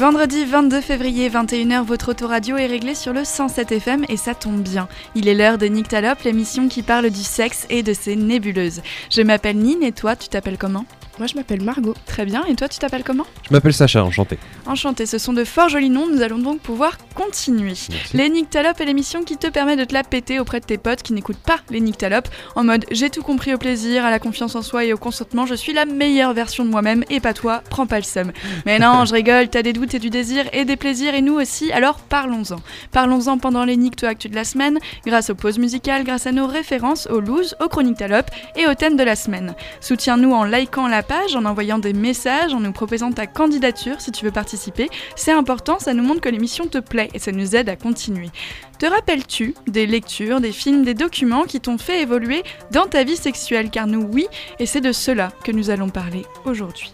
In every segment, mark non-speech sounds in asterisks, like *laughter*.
Vendredi 22 février, 21h, votre autoradio est réglé sur le 107 FM et ça tombe bien. Il est l'heure de Nyctalope, l'émission qui parle du sexe et de ses nébuleuses. Je m'appelle Nine et toi, tu t'appelles comment? Moi, je m'appelle Margot. Très bien, et toi, tu t'appelles comment? Je m'appelle Sacha, enchanté. Enchanté, ce sont de fort jolis noms, nous allons donc pouvoir continuer. Les Nyctalopes est l'émission qui te permet de te la péter auprès de tes potes qui n'écoutent pas les Nyctalopes, en mode j'ai tout compris au plaisir, à la confiance en soi et au consentement, je suis la meilleure version de moi-même et pas toi, prends pas le seum. Mais non, je rigole, t'as des doutes et du désir et des plaisirs et nous aussi, alors parlons-en. Parlons-en pendant les Nycto Actu de la semaine, grâce aux pauses musicales, grâce à nos références, aux looses, aux chroniques Talopes et au thème de la semaine. Soutiens-nous en likant la en envoyant des messages, en nous proposant ta candidature si tu veux participer. C'est important, ça nous montre que l'émission te plaît et ça nous aide à continuer. Te rappelles-tu des lectures, des films, des documents qui t'ont fait évoluer dans ta vie sexuelle? Car nous, oui, et c'est de cela que nous allons parler aujourd'hui.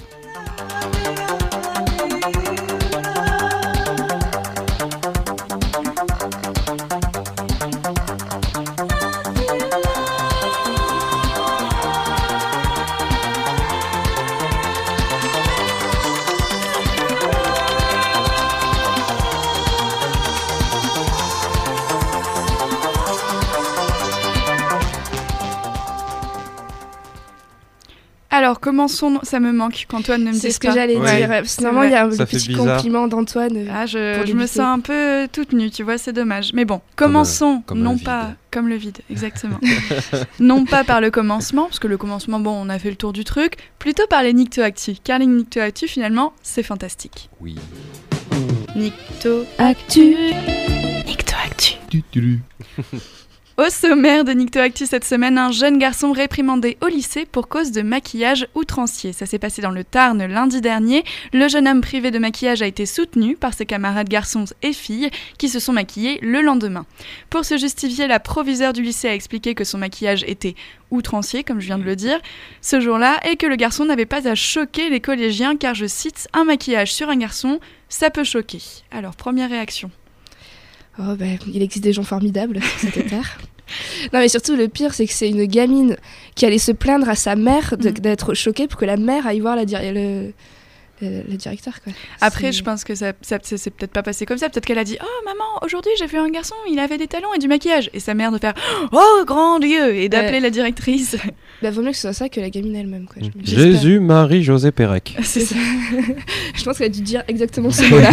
Alors, commençons. Ça me manque qu'Antoine ne me C'est dise ce que pas. j'allais Ouais. dire. Parce que C'est normalement, il y a un Ça petit compliment d'Antoine. euh, Ah, je, je me sens un peu toute nue, tu vois, c'est dommage. Mais bon, commençons, comme un non pas comme le vide, exactement. *laughs* non pas par le commencement, parce que le commencement, bon, on a fait le tour du truc, plutôt par les Nictoactu. Car les Nictoactu, finalement, c'est fantastique. Oui. Nicto Actu. Nictoactu. Au sommaire de Nictoactu cette semaine, un jeune garçon réprimandé au lycée pour cause de maquillage outrancier. Ça s'est passé dans le Tarn lundi dernier. Le jeune homme privé de maquillage a été soutenu par ses camarades garçons et filles qui se sont maquillés le lendemain. Pour se justifier, la proviseure du lycée a expliqué que son maquillage était outrancier, comme je viens de le dire, ce jour-là, et que le garçon n'avait pas à choquer les collégiens car, je cite, un maquillage sur un garçon, ça peut choquer. Alors, première réaction. Oh, bah, il existe des gens formidables sur cette *laughs* terre. Non, mais surtout, le pire, c'est que c'est une gamine qui allait se plaindre à sa mère Mhm. d'être choquée pour que la mère aille voir la dir- le, le, le directeur. Quoi. Après, je pense que ça, ça c'est peut-être pas passé comme ça. Peut-être qu'elle a dit Oh maman, aujourd'hui j'ai vu un garçon, il avait des talons et du maquillage. Et sa mère de faire Oh grand Dieu Et d'appeler Ouais. la directrice. *laughs* Bah, vaut mieux que ce soit ça que la gamine elle-même. J'espère. Jésus, Marie, José Pérec. *laughs* c'est ça. Je pense qu'elle a dû dire exactement ce mot-là.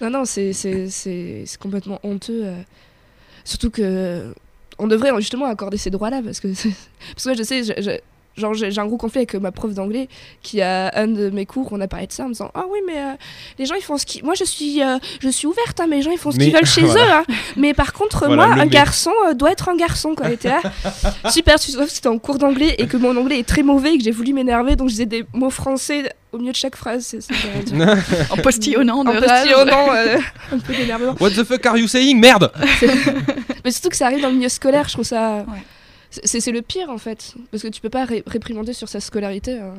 Non, non, c'est- complètement honteux. euh. Surtout que on devrait justement accorder ces droits-là parce que *laughs* parce que moi, je sais, genre j'ai j'ai un gros conflit avec ma prof d'anglais qui a un de mes cours, on a parlé de ça en me disant ah oui mais euh, les gens ils font ce qu'ils moi je suis euh, je suis ouverte hein, mais les gens ils font ce Mais- qu'ils veulent chez *laughs* voilà. eux hein. mais par contre Voilà, moi un mais. garçon euh, doit être un garçon quoi t'es là *laughs* super tu sauf que c'était en cours d'anglais et que mon anglais est très mauvais et que j'ai voulu m'énerver donc je disais des mots français au milieu de chaque phrase c'est c'est *laughs* terrible. En postillonnant de rage. postillonnant euh, un peu d'énervement What the fuck are you saying? Merde mais surtout que ça arrive dans le milieu scolaire je trouve ça Ouais. C'est c'est le pire en fait parce que tu peux pas ré- réprimander sur sa scolarité un,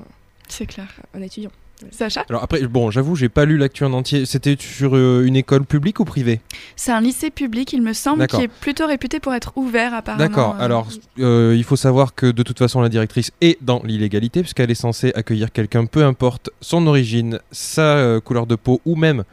C'est clair. un étudiant Sacha Alors après, bon, j'avoue, j'ai pas lu l'actu en entier. C'était sur euh, une école publique ou privée? C'est un lycée public, il me semble, D'accord. qui est plutôt réputé pour être ouvert apparemment. D'accord. euh. Alors, euh, il faut savoir que de toute façon, la directrice est dans l'illégalité puisqu'elle est censée accueillir quelqu'un, peu importe son origine, sa euh, couleur de peau ou même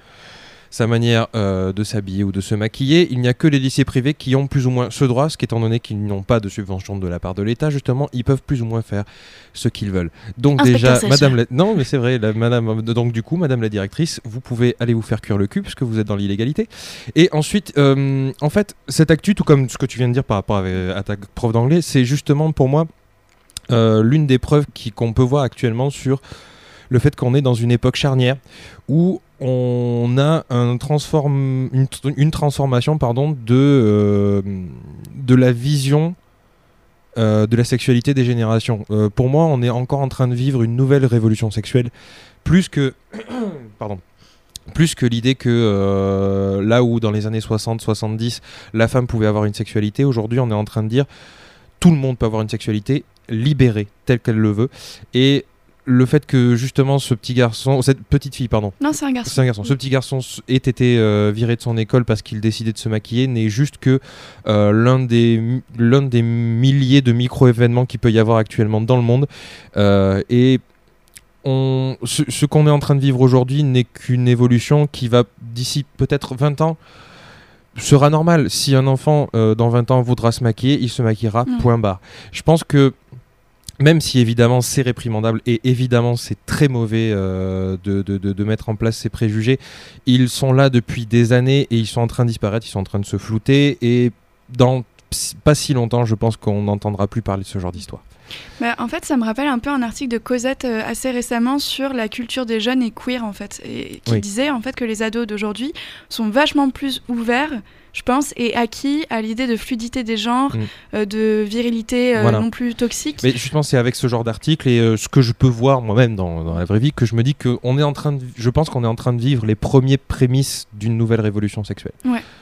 sa manière euh, de s'habiller ou de se maquiller. Il n'y a que les lycées privés qui ont plus ou moins ce droit, ce qui étant donné qu'ils n'ont pas de subvention de la part de l'État, justement, ils peuvent plus ou moins faire ce qu'ils veulent. Donc Inspecteur déjà, Sacha. Madame, la- non, mais c'est vrai, la, Madame, donc du coup, Madame la directrice, vous pouvez aller vous faire cuire le cul puisque vous êtes dans l'illégalité. Et ensuite, euh, en fait, cette actu, tout comme ce que tu viens de dire par rapport à, à ta prof d'anglais, c'est justement pour moi euh, l'une des preuves qui- qu'on peut voir actuellement sur le fait qu'on est dans une époque charnière où on a une, tr- une transformation pardon, de, euh, de la vision euh, de la sexualité des générations. Euh, pour moi, on est encore en train de vivre une nouvelle révolution sexuelle, plus que, *coughs* pardon, plus que l'idée que là où dans les années 60-70, la femme pouvait avoir une sexualité, aujourd'hui on est en train de dire tout le monde peut avoir une sexualité libérée telle qu'elle le veut. Et le fait que justement ce petit garçon, cette petite fille, pardon, Non, c'est un garçon. c'est un garçon. Ce petit garçon ait été euh, viré de son école parce qu'il décidait de se maquiller n'est juste que euh, l'un des, l'un des milliers de micro-événements qu'il peut y avoir actuellement dans le monde. Euh, et on, ce, ce qu'on est en train de vivre aujourd'hui n'est qu'une évolution qui va, d'ici peut-être 20 ans, sera normal. Si un enfant, dans 20 ans, voudra se maquiller, il se maquillera, Mm. point barre. Je pense que, même si évidemment c'est réprimandable et évidemment c'est très mauvais euh, de, de- de- mettre en place ces préjugés, ils sont là depuis des années et ils sont en train de disparaître, ils sont en train de se flouter et dans pas si longtemps, je pense qu'on n'entendra plus parler de ce genre d'histoire. Bah, en fait, ça me rappelle un peu un article de Cosette euh, assez récemment sur la culture des jeunes et queer en fait, et qui Oui. disait en fait que les ados d'aujourd'hui sont vachement plus ouverts, je pense, et acquis à l'idée de fluidité des genres, Mm. euh, de virilité euh, Voilà. non plus toxique. Mais justement, c'est avec ce genre d'article et euh, ce que je peux voir moi-même dans, dans la vraie vie que je me dis que on est en train de, je pense qu'on est en train de vivre les premiers prémices d'une nouvelle révolution sexuelle.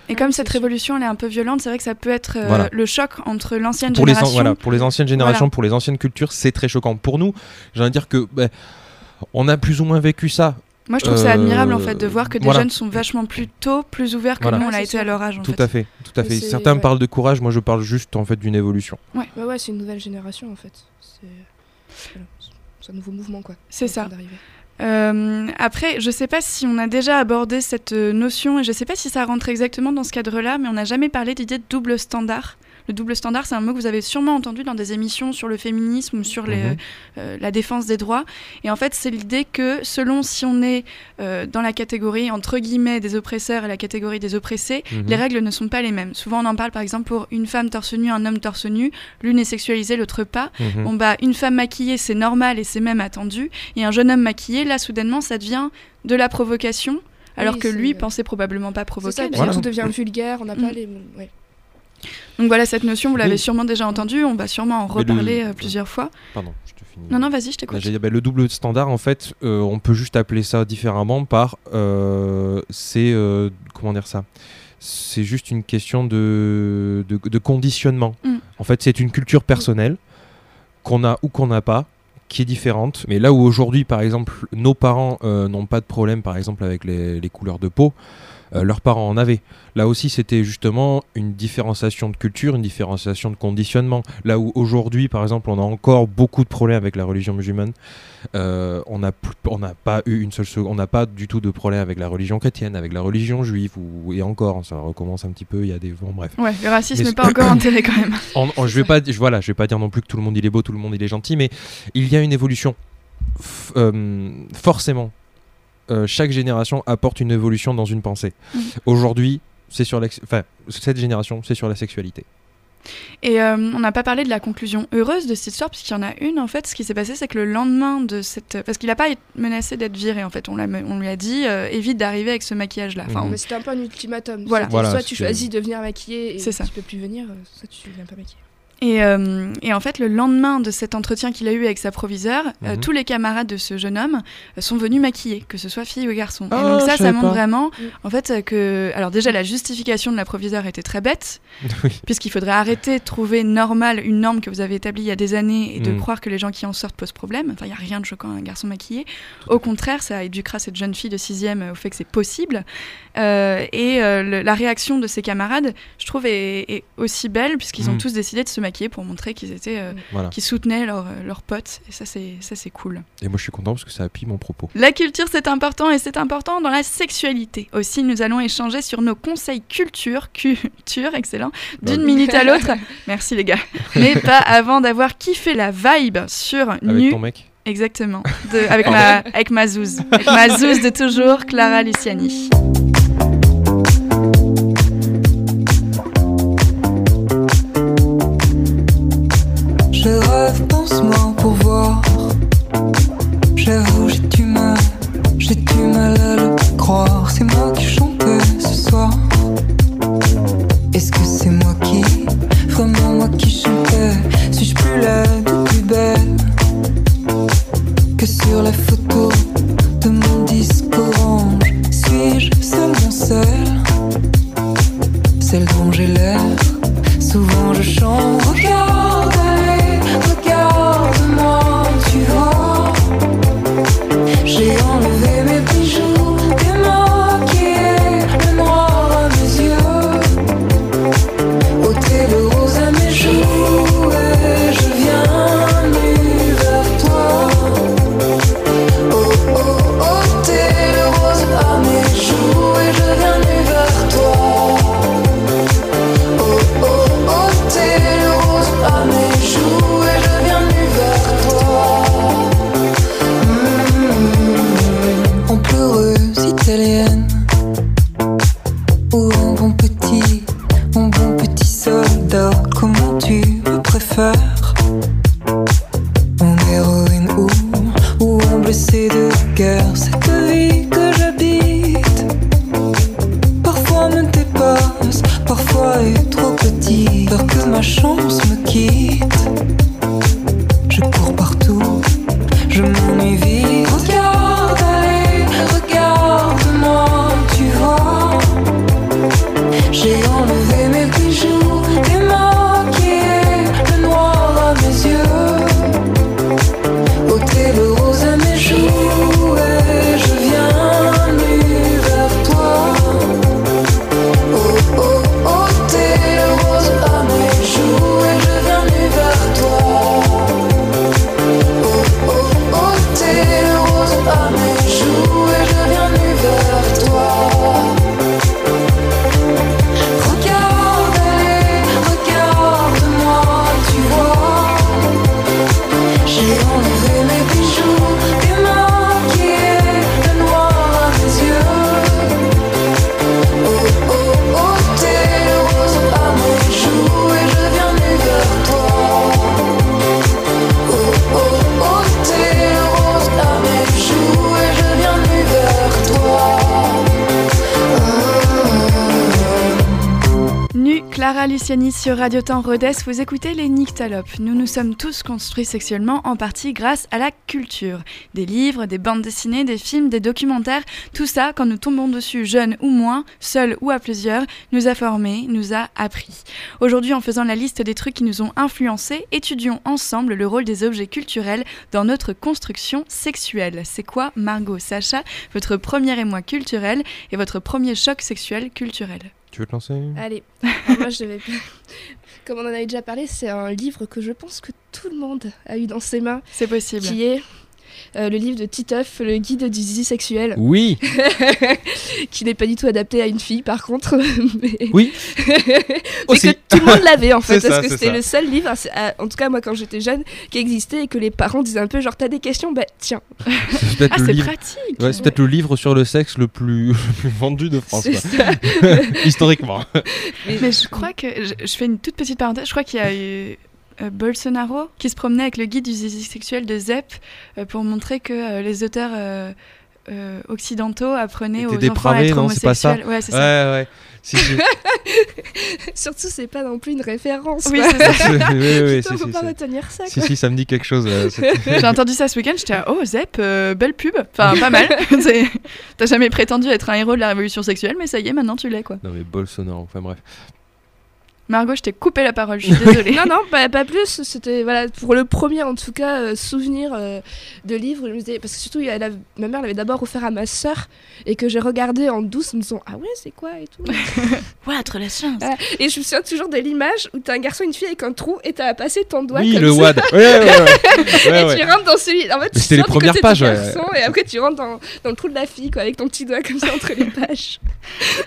Et comme Ouais, cette révolution elle est un peu violente, c'est vrai que ça peut être euh, Voilà. le choc entre l'ancienne Pour les, génération. voilà, pour les anciennes générations, Voilà. pour les anciennes cultures, c'est très choquant. Pour nous, j'ai envie de dire que ben, on a plus ou moins vécu ça. Moi, je trouve ça Euh, admirable en fait de voir que des voilà. jeunes sont vachement plus tôt, plus ouverts que Voilà. nous on Ouais, l'a été à leur âge en tout fait. à fait, tout à fait. Certains ouais. parlent de courage, moi je parle juste en fait d'une évolution. Bah ouais, c'est une nouvelle génération en fait. C'est un nouveau mouvement quoi. C'est ça. Euh, après, je sais pas si on a déjà abordé cette euh, notion et je sais pas si ça rentre exactement dans ce cadre-là, mais on n'a jamais parlé d'idée de double standard. Le double standard, c'est un mot que vous avez sûrement entendu dans des émissions sur le féminisme ou sur les, Mhm. euh, la défense des droits. Et en fait, c'est l'idée que selon si on est euh, dans la catégorie entre guillemets des oppresseurs et la catégorie des oppressés, Mhm. les règles ne sont pas les mêmes. Souvent, on en parle par exemple pour une femme torse nu, un homme torse nu. L'une est sexualisée, l'autre pas. Mhm. Bon bah une femme maquillée c'est normal et c'est même attendu et un jeune homme maquillé là soudainement ça devient de la provocation alors Oui, que lui pensait probablement pas provoquer. ça, Voilà. tout devient vulgaire, on n'a pas Mm. les. Ouais. Donc voilà cette notion vous l'avez Oui. sûrement déjà entendue, on va sûrement en le- reparler euh, plusieurs fois. Pardon, je te finis. Non non vas-y je t'écoute. dit, bah, le double standard, en fait, euh, on peut juste appeler ça différemment par. euh, c'est. euh, comment dire ça? C'est juste une question de, de, de conditionnement. Mm. En fait, c'est une culture personnelle qu'on a ou qu'on n'a pas, qui est différente. Mais là où aujourd'hui, par exemple, nos parents n'ont pas de problème, par exemple, avec les, les couleurs de peau, euh, leurs parents en avaient. Là aussi, c'était justement une différenciation de culture, une différenciation de conditionnement. Là où aujourd'hui, par exemple, on a encore beaucoup de problèmes avec la religion musulmane, euh, on n'a pas eu une seule seconde, on n'a pas du tout de problème avec la religion chrétienne, avec la religion juive, ou, et encore, ça recommence un petit peu, il y a des... Bon, bref. Ouais, le racisme n'est pas encore enterré quand même. *coughs* En- en- je vais pas, je, voilà, je vais pas dire non plus que tout le monde il est beau, tout le monde il est gentil, mais il y a une évolution. F- euh, forcément, Euh, chaque génération apporte une évolution dans une pensée. Mhm. Aujourd'hui, c'est sur enfin, cette génération, c'est sur la sexualité. Et euh, on n'a pas parlé de la conclusion heureuse de cette histoire, puisqu'il y en a une en fait. Ce qui s'est passé, c'est que le lendemain de cette. Parce qu'il n'a pas été menacé d'être viré en fait. On, lui a dit euh, évite d'arriver avec ce maquillage-là. Enfin. Mais c'était un peu un ultimatum. Voilà. Voilà, soit tu choisis de venir maquiller et C'est ça. tu peux plus venir, soit tu viens pas maquiller. Et, euh, et en fait, le lendemain de cet entretien qu'il a eu avec sa proviseure, euh, Mhm. tous les camarades de ce jeune homme euh, sont venus maquiller, que ce soit fille ou garçon. Ah, et donc je ça, ça montre pas. vraiment, Mm. en fait, euh, que... Alors déjà, la justification de la proviseure était très bête, *laughs* Oui. puisqu'il faudrait arrêter de trouver normal une norme que vous avez établie il y a des années et de Mm. croire que les gens qui en sortent posent problème. Enfin, il n'y a rien de choquant à un garçon maquillé. Au contraire, ça éduquera cette jeune fille de sixième au fait que c'est possible. Euh, et euh, le- la réaction de ses camarades, je trouve, est, est aussi belle, puisqu'ils ont Mm. tous décidé de se maquiller pour montrer qu'ils étaient... euh, Voilà. qui soutenaient leurs leurs potes. Et ça, c'est ça, c'est cool. Et moi, je suis content parce que ça appuie mon propos. La culture, c'est important et c'est important dans la sexualité. Aussi, nous allons échanger sur nos conseils culture, culture, excellent, d'une Bah, minute à l'autre. *laughs* Merci les gars. Mais pas avant d'avoir kiffé la vibe sur Avec Nu. ton mec. Exactement. *laughs* De- avec, ma, avec ma zouze. Avec ma zouze de toujours, Clara Luciani. Sur Radio Temps Rodez, vous écoutez les Nyctalopes. Nous nous sommes tous construits sexuellement en partie grâce à la culture. Des livres, des bandes dessinées, des films, des documentaires, tout ça, quand nous tombons dessus jeunes ou moins, seuls ou à plusieurs, nous a formés, nous a appris. Aujourd'hui, en faisant la liste des trucs qui nous ont influencés, étudions ensemble le rôle des objets culturels dans notre construction sexuelle. C'est quoi, Margot, Sacha, votre premier émoi culturel et votre premier choc sexuel culturel? Tu veux te lancer? Allez, moi je vais. *laughs* Comme on en avait déjà parlé, c'est un livre que je pense que tout le monde a eu dans ses mains, C'est possible. qui est euh, le livre de Titeuf, le guide du zizi sexuel, *laughs* Oui, qui n'est pas du tout adapté à une fille par contre, *laughs* mais, oui. *laughs* mais Aussi. que tout le monde l'avait en fait, parce ça, que c'était le seul livre, euh, en tout cas moi quand j'étais jeune, qui existait et que les parents disaient un peu genre t'as des questions, bah tiens, C'est peut-être Ah, le c'est livre. pratique Ouais, c'est peut-être le livre sur le sexe le plus, le plus vendu de France, c'est quoi. ça. historiquement. Mais je crois que, je, je fais une toute petite parenthèse, je crois qu'il y a eu Bolsonaro qui se promenait avec le guide du zizi sexuel de ZEP euh, pour montrer que euh, les auteurs euh, euh, occidentaux apprenaient aux enfants à être non, c'est pas ça homosexuels. Ouais, c'est Ouais, ça. ouais. Si, si. *laughs* Surtout c'est pas non plus une référence. Oui, c'est ça. *laughs* oui, oui, oui, Putain, si, faut pas retenir ça. Si, si, ça me dit quelque chose. euh, *laughs* J'ai entendu ça ce week-end, j'étais là, oh Zep, euh, belle pub. Enfin, pas mal. T'as jamais prétendu être un héros de la révolution sexuelle, mais ça y est, maintenant tu l'es quoi. non, mais Bolsonaro, enfin bref. Margot, je t'ai coupé la parole, je suis *laughs* désolée. Non, non, pas, pas plus. C'était voilà, pour le premier, en tout cas, euh, souvenir euh, de livre. Je me disais, parce que surtout, il y a ma mère l'avait d'abord offert à ma sœur et que j'ai regardé en douce en me disant Ah ouais, c'est quoi et tout. *laughs* Ouais, trop la chance. Voilà. Et je me souviens toujours de l'image où t'as un garçon et une fille avec un trou et t'as à passer ton doigt oui, comme le ça. WAD. Ouais, ouais, ouais. *laughs* Et ouais, tu rentres dans celui. En fait, tu C'était les premières côté pages, garçon et après tu rentres dans, dans le trou de la fille, quoi, avec ton petit doigt comme ça entre les pages.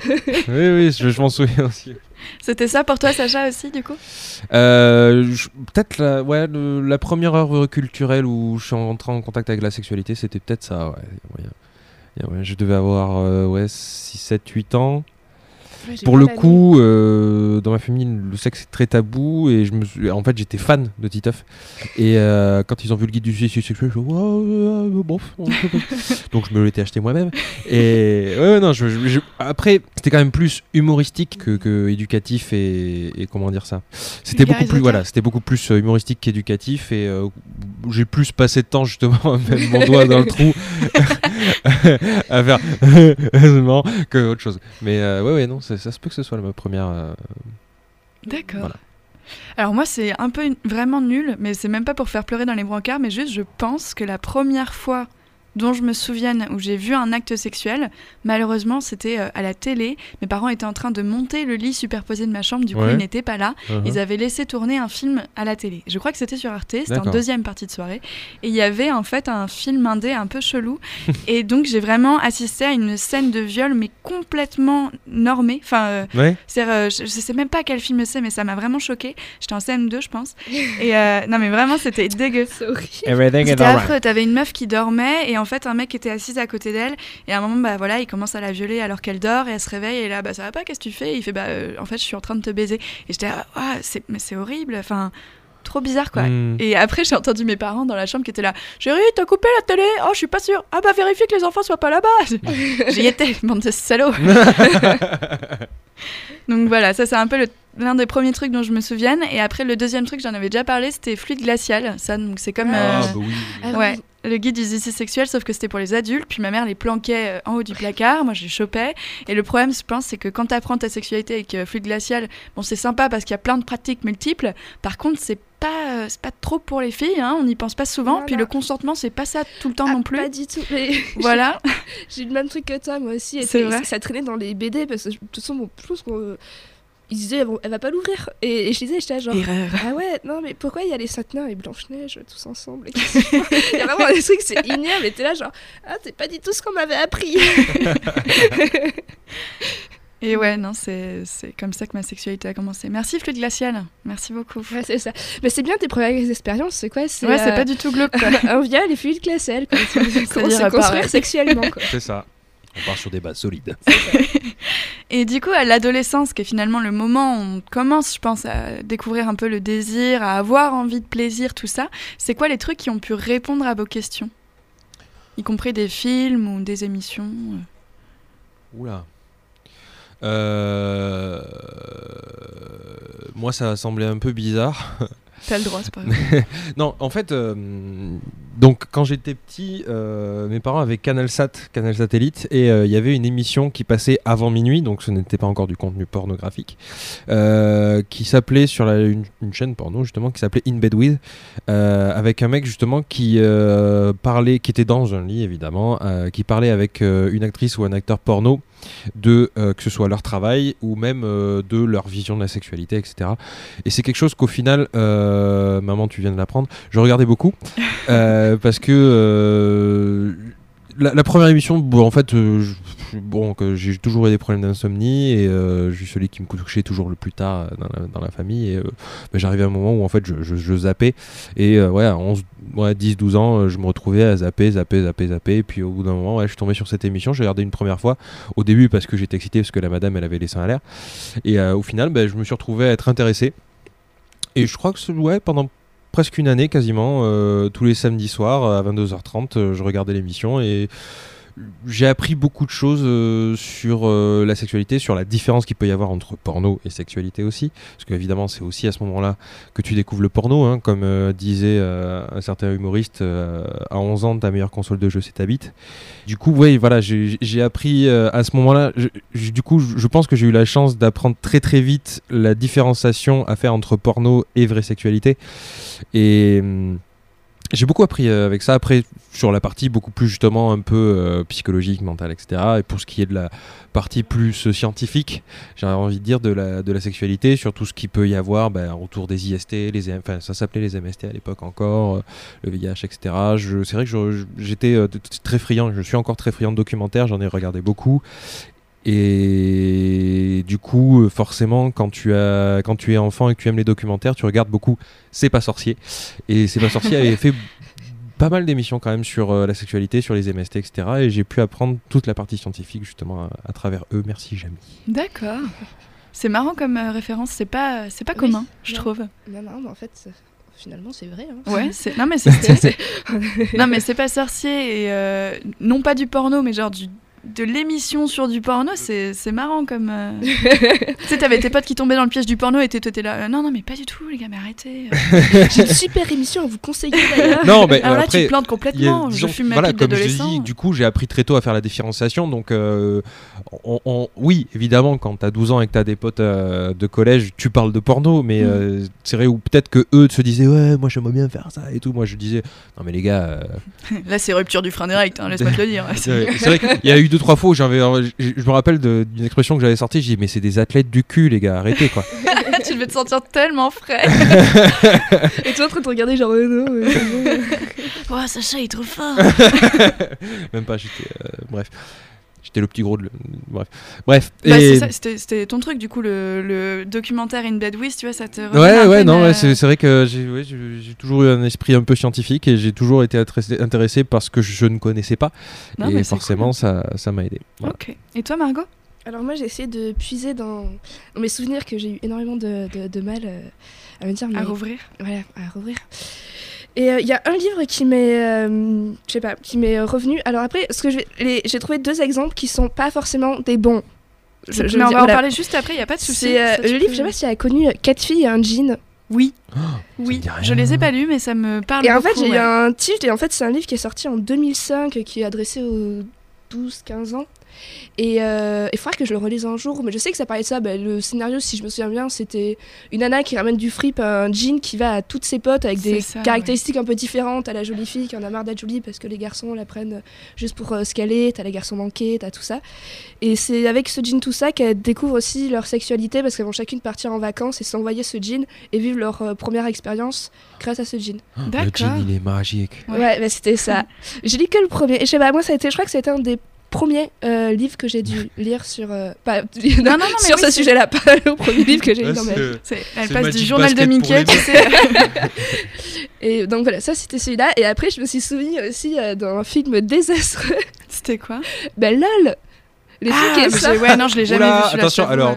Oui, oui, je, je m'en souviens aussi. C'était ça pour toi, Sacha, aussi, du coup? Euh, peut-être la, ouais, la première œuvre culturelle où je suis entré en contact avec la sexualité, c'était peut-être ça. Ouais, ouais, je devais avoir euh, ouais, 6, 7, 8 ans. Ouais, Pour le coup, euh, dans ma famille, le sexe est très tabou et je me suis... en fait, j'étais fan de Titeuf. Et euh, quand ils ont vu le guide du suicide sexuel, je me ouais, bon, *laughs* donc je me l'étais acheté moi-même. Et ouais, non, je- je- après, c'était quand même plus humoristique que, que éducatif et, et comment dire ça. C'était beaucoup plus, voilà, c'était beaucoup plus euh, humoristique qu'éducatif et euh, j'ai plus passé de temps justement *laughs* à mettre mon doigt dans le trou *laughs* à faire *laughs* que autre chose. Mais euh, ouais, ouais, non, ça, ça se peut que ce soit ma première. euh, D'accord. Voilà. Alors moi c'est un peu vraiment nul, mais c'est même pas pour faire pleurer dans les brancards, mais juste je pense que la première fois dont je me souvienne où j'ai vu un acte sexuel, malheureusement c'était euh, à la télé. Mes parents étaient en train de monter le lit superposé de ma chambre, du coup Ouais. ils n'étaient pas là. uh-huh. Ils avaient laissé tourner un film à la télé. Je crois que c'était sur Arte, c'était en deuxième partie de soirée. Et il y avait en fait un film indé un peu chelou. *laughs* et donc j'ai vraiment assisté à une scène de viol, mais complètement normée. Enfin, euh, Ouais. c'est, euh, je, je sais même pas quel film c'est, mais ça m'a vraiment choqué. J'étais en CM2, je pense. *laughs* Et euh, non, mais vraiment, c'était dégueu. C'est horrible. Everything C'était affreux. T'avais une meuf qui dormait et en fait, un mec était assise à côté d'elle. Et à un moment, bah voilà, il commence à la violer alors qu'elle dort. Et elle se réveille. Et là, bah ça va pas, qu'est-ce que tu fais? Et Il fait, bah euh, en fait, je suis en train de te baiser. Et j'étais, ah, ah, c'est, mais c'est horrible. Enfin, trop bizarre quoi. Hmm. Et après, j'ai entendu mes parents dans la chambre qui étaient là. Chérie, t'as coupé la télé? Oh, je suis pas sûre. Ah bah vérifie que les enfants soient pas là-bas. *laughs* J'y étais, bande de salauds. *laughs* Donc voilà, ça c'est un peu le- l'un des premiers trucs dont je me souvienne. Et après, le deuxième truc, j'en avais déjà parlé, c'était fluide glacial. Ça, donc c'est comme Ah, euh, bah oui. Ah, ouais, le guide des essais sexuels, sauf que c'était pour les adultes. Puis ma mère les planquait euh, en haut du placard. Moi, je les chopais. Et le problème, je pense, c'est que quand tu apprends ta sexualité avec euh, fluide glacial, bon, c'est sympa parce qu'il y a plein de pratiques multiples. Par contre, c'est pas, euh, c'est pas trop pour les filles. hein, on n'y pense pas souvent. Puis le consentement, c'est pas ça tout le temps Ah, non plus. Pas du tout. Mais *laughs* Voilà. j'ai eu le même truc que toi, moi aussi. Et C'est vrai ça traînait dans les BD parce que de toute façon, je pense qu'on. Ils disaient, elle va- elle va pas l'ouvrir. Et, et je disais, j'étais là, genre. Erreur. Ah ouais, non, mais pourquoi il y a les sept nains et Blanche-Neige tous ensemble? Il y a vraiment des trucs, c'est ignoble. Et t'es là, genre, ah, c'est pas du tout ce qu'on m'avait appris. *laughs* Et ouais, non, c'est c'est comme ça que ma sexualité a commencé. Merci Fluide Glacial. Merci beaucoup. ouais, c'est ça. Mais c'est bien tes premières expériences, c'est quoi? C'est Ouais, c'est euh, pas du tout glauque. quoi. *laughs* un viol et fluide glacial. quoi. *laughs* Comment se construire sexuellement, quoi. C'est ça. On part sur des bases solides. *laughs* Et du coup, à l'adolescence, qui est finalement le moment où on commence, je pense, à découvrir un peu le désir, à avoir envie de plaisir, tout ça, c'est quoi les trucs qui ont pu répondre à vos questions? Y compris des films ou des émissions euh. Oula. Euh... Moi, ça a semblé un peu bizarre. *laughs* T'as le droit, c'est pas *laughs* grave. non, en fait, euh, donc quand j'étais petit, euh, mes parents avaient Canal Sat, Canal Satellite, et euh, il y avait une émission qui passait avant minuit, donc ce n'était pas encore du contenu pornographique, euh, qui s'appelait sur la- une, une chaîne porno justement, qui s'appelait In Bed With, euh, avec un mec justement qui euh, parlait, qui était dans un lit évidemment, euh, qui parlait avec euh, une actrice ou un acteur porno de euh, que ce soit leur travail ou même euh, de leur vision de la sexualité, etc. Et c'est quelque chose qu'au final, euh, maman, tu viens de l'apprendre, je regardais beaucoup *laughs* parce que la, la première émission, bon, en fait, bon, j'ai toujours eu des problèmes d'insomnie et euh, je suis celui qui me couchait toujours le plus tard euh, dans la, famille. Et euh, bah, j'arrivais à un moment où en fait je, zappais et euh, ouais, à 11, ouais, 10, 12 ans, je me retrouvais à zapper, zapper, zapper, zapper. Et puis au bout d'un moment, ouais, je suis tombé sur cette émission. J'ai regardé une première fois au début parce que j'étais excité parce que la madame elle avait les seins à l'air. Et au final, bah, je me suis retrouvé à être intéressé. Et je crois que ouais, pendant presque une année quasiment, tous les samedis soirs à 22h30, euh, je regardais l'émission et j'ai appris beaucoup de choses euh, sur euh, la sexualité, sur la différence qu'il peut y avoir entre porno et sexualité aussi. Parce qu'évidemment, c'est aussi à ce moment-là que tu découvres le porno. hein, comme euh, disait un certain humoriste, à 11 ans, ta meilleure console de jeu, c'est ta bite. Du coup, oui, voilà, j'ai appris à ce moment-là. Du coup, je je pense que j'ai eu la chance d'apprendre très très vite la différenciation à faire entre porno et vraie sexualité. Et. hum, j'ai beaucoup appris euh, avec ça. Après, sur la partie beaucoup plus justement un peu euh, psychologique, mentale, etc. Et pour ce qui est de la partie plus euh, scientifique, j'ai envie de dire de la, de la sexualité, sur tout ce qu'il peut y avoir ben, autour des IST, les, enfin ça s'appelait les MST à l'époque encore, le VIH, etc. C'est vrai que j'étais très friand, je suis encore très friand de documentaires, j'en ai regardé beaucoup. Et du coup, euh, forcément, quand tu, as, quand tu es enfant et que tu aimes les documentaires, tu regardes beaucoup C'est pas sorcier. Et C'est pas sorcier avait *laughs* fait pas mal d'émissions quand même sur euh, la sexualité, sur les MST, etc. Et j'ai pu apprendre toute la partie scientifique justement à, à travers eux. Merci, Jamy. D'accord. C'est marrant comme euh, référence, c'est pas, c'est pas Oui, commun, je non. trouve. Non, non, mais en fait, c'est- finalement, c'est vrai. hein. Ouais, *laughs* c'est non mais c'est c'est- non mais c'est pas sorcier et euh, non pas du porno mais genre du de l'émission sur du porno, c'est c'est marrant comme. euh, *laughs* tu sais, t'avais tes potes qui tombaient dans le piège du porno et t'étais t'étais là. euh, non, non, mais pas du tout, les gars, mais arrêtez. euh. *laughs* J'ai une *laughs* super émission à vous conseiller d'ailleurs. Non, mais Alors là, après, tu te plantes y a- complètement. disons, je fume ma voilà, pipe comme je d'adolescent. dis, du coup, j'ai appris très tôt à faire la différenciation. Donc, euh, on- on- oui, évidemment, quand t'as 12 ans et que t'as des potes euh, de collège, tu parles de porno, mais Mm. euh, c'est vrai, ou peut-être que eux se disaient, ouais, moi j'aimerais bien faire ça et tout. Moi, je disais, non, mais les gars. euh, Là, c'est rupture du frein direct, hein, laisse-moi te le dire. c'est vrai c'est vrai qu'il y a eu deux, trois fois où j'avais. je je me rappelle d'une expression que j'avais sortie, j'ai dit, mais c'est des athlètes du cul, les gars, arrêtez quoi. *laughs* tu devais te sentir tellement frais. *laughs* Et toi en train de te regarder genre euh, non. euh, *laughs* oh, Sacha, il est trop fort. Même pas, j'étais. euh, bref. J'étais le petit gros de. le- Bref. Bref. Bah, et... c'était c'était ton truc, du coup, le, le documentaire In Bed With, tu vois, ça te. Ouais, ouais, non, ouais, c'est c'est vrai que j'ai ouais, toujours eu un esprit un peu scientifique et j'ai toujours été intéressé, intéressé par ce que je ne connaissais pas. Non, mais et forcément, cool. ça ça m'a aidé. Voilà. Ok. Et toi, Margot? Alors moi j'ai essayé de puiser dans, dans mes souvenirs que j'ai eu énormément de, de- de mal euh, à me dire mais À rouvrir voilà à rouvrir. Et euh, il y a un livre qui m'est euh, je sais pas qui m'est revenu. Alors après ce que j'ai trouvé deux exemples qui sont pas forcément des bons. Je- je Mais on va dire, en voilà. parler juste après, il n'y a pas de souci. C'est euh, le livre, peux- je sais pas si tu as connu Quatre filles et un jean. Oui, ça oui. Je les ai pas lus, mais ça me parle Et en beaucoup. fait, j'ai eu ouais. un titre, et en fait, c'est un livre qui est sorti en 2005, qui est adressé aux 12-15 ans. Et euh, il faudra que je le relise un jour, mais je sais que ça parlait de ça. bah, le scénario, si je me souviens bien, c'était une nana qui ramène du fripe à un jean qui va à toutes ses potes avec des ça, caractéristiques un peu différentes. T'as la jolie fille qui en a marre d'être jolie parce que les garçons la prennent juste pour euh, ce qu'elle est. T'as les garçons manqués, t'as tout ça. Et c'est avec ce jean tout ça qu'elles découvrent aussi leur sexualité parce qu'elles vont chacune partir en vacances et s'envoyer ce jean et vivre leur euh, première expérience grâce à ce jean. Le D'accord. jean, il est magique. Ouais. Ouais, bah, c'était ça. *laughs* J'ai lu que le premier. Et je sais pas, moi, ça a été, je crois que c'était un des premiers euh, livres que j'ai dû *laughs* lire sur. euh, pas, Non, *laughs* non, non, mais sur oui, ce sujet-là, pas le premier livre que j'ai lu Elle passe du journal de Mickey, tu sais. *laughs* Et donc voilà, ça c'était celui-là. Et après, je me suis souvenu aussi euh, d'un film désastreux. C'était quoi? Ben LOL Les Ah, qui Ouais, non, je l'ai jamais Oula, vu. attention, alors, euh.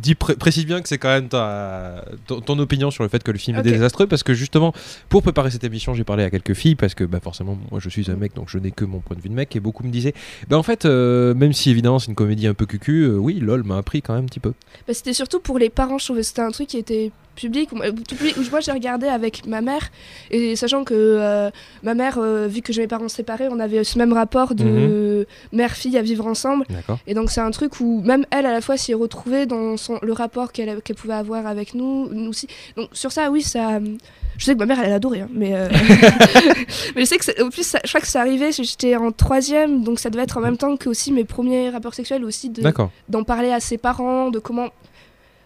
Dis pré- précise bien que c'est quand même ta, ton, ton opinion sur le fait que le film est désastreux parce que justement pour préparer cette émission j'ai parlé à quelques filles parce que bah, forcément moi je suis un mec donc je n'ai que mon point de vue de mec et beaucoup me disaient bah en fait euh, même si évidemment c'est une comédie un peu cucu euh, oui lol m'a appris quand même un petit peu. Bah, c'était surtout pour les parents, je trouvais que c'était un truc qui était public, où moi- tout public, où moi j'ai regardé avec ma mère, et sachant que euh, ma mère, euh, vu que j'ai mes parents séparés, on avait ce même rapport de mère-fille à vivre ensemble, et donc c'est un truc où même elle, à la fois, s'y est retrouvée dans son, le rapport qu'elle pouvait avoir avec nous, nous aussi. Donc sur ça, oui, ça... Je sais que ma mère, elle a adoré, hein, mais, euh, *laughs* *laughs* mais je sais que, au plus, ça- je crois que ça arrivait, j'étais en troisième, donc ça devait être en même temps que aussi mes premiers rapports sexuels, aussi de, d'en parler à ses parents, de comment.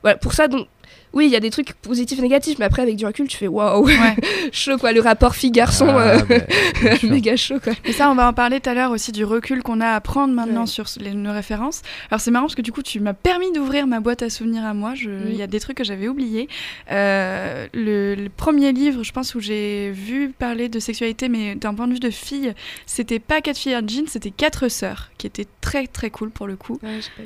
Voilà, pour ça, donc, oui, il y a des trucs positifs et négatifs, mais après, avec du recul, tu fais waouh, Ouais. *laughs* chaud quoi, le rapport fille-garçon, Ah, euh, bah, *laughs* méga chaud quoi. Et ça, on va en parler tout à l'heure aussi du recul qu'on a à prendre maintenant Ouais. sur les, nos références. Alors c'est marrant parce que du coup, tu m'as permis d'ouvrir ma boîte à souvenirs à moi. Il y a des trucs que j'avais oubliés. Euh, le, le premier livre, je pense, où j'ai vu parler de sexualité, mais d'un point de vue de fille, c'était pas Quatre filles en jean, c'était Quatre sœurs, qui était très très cool pour le coup.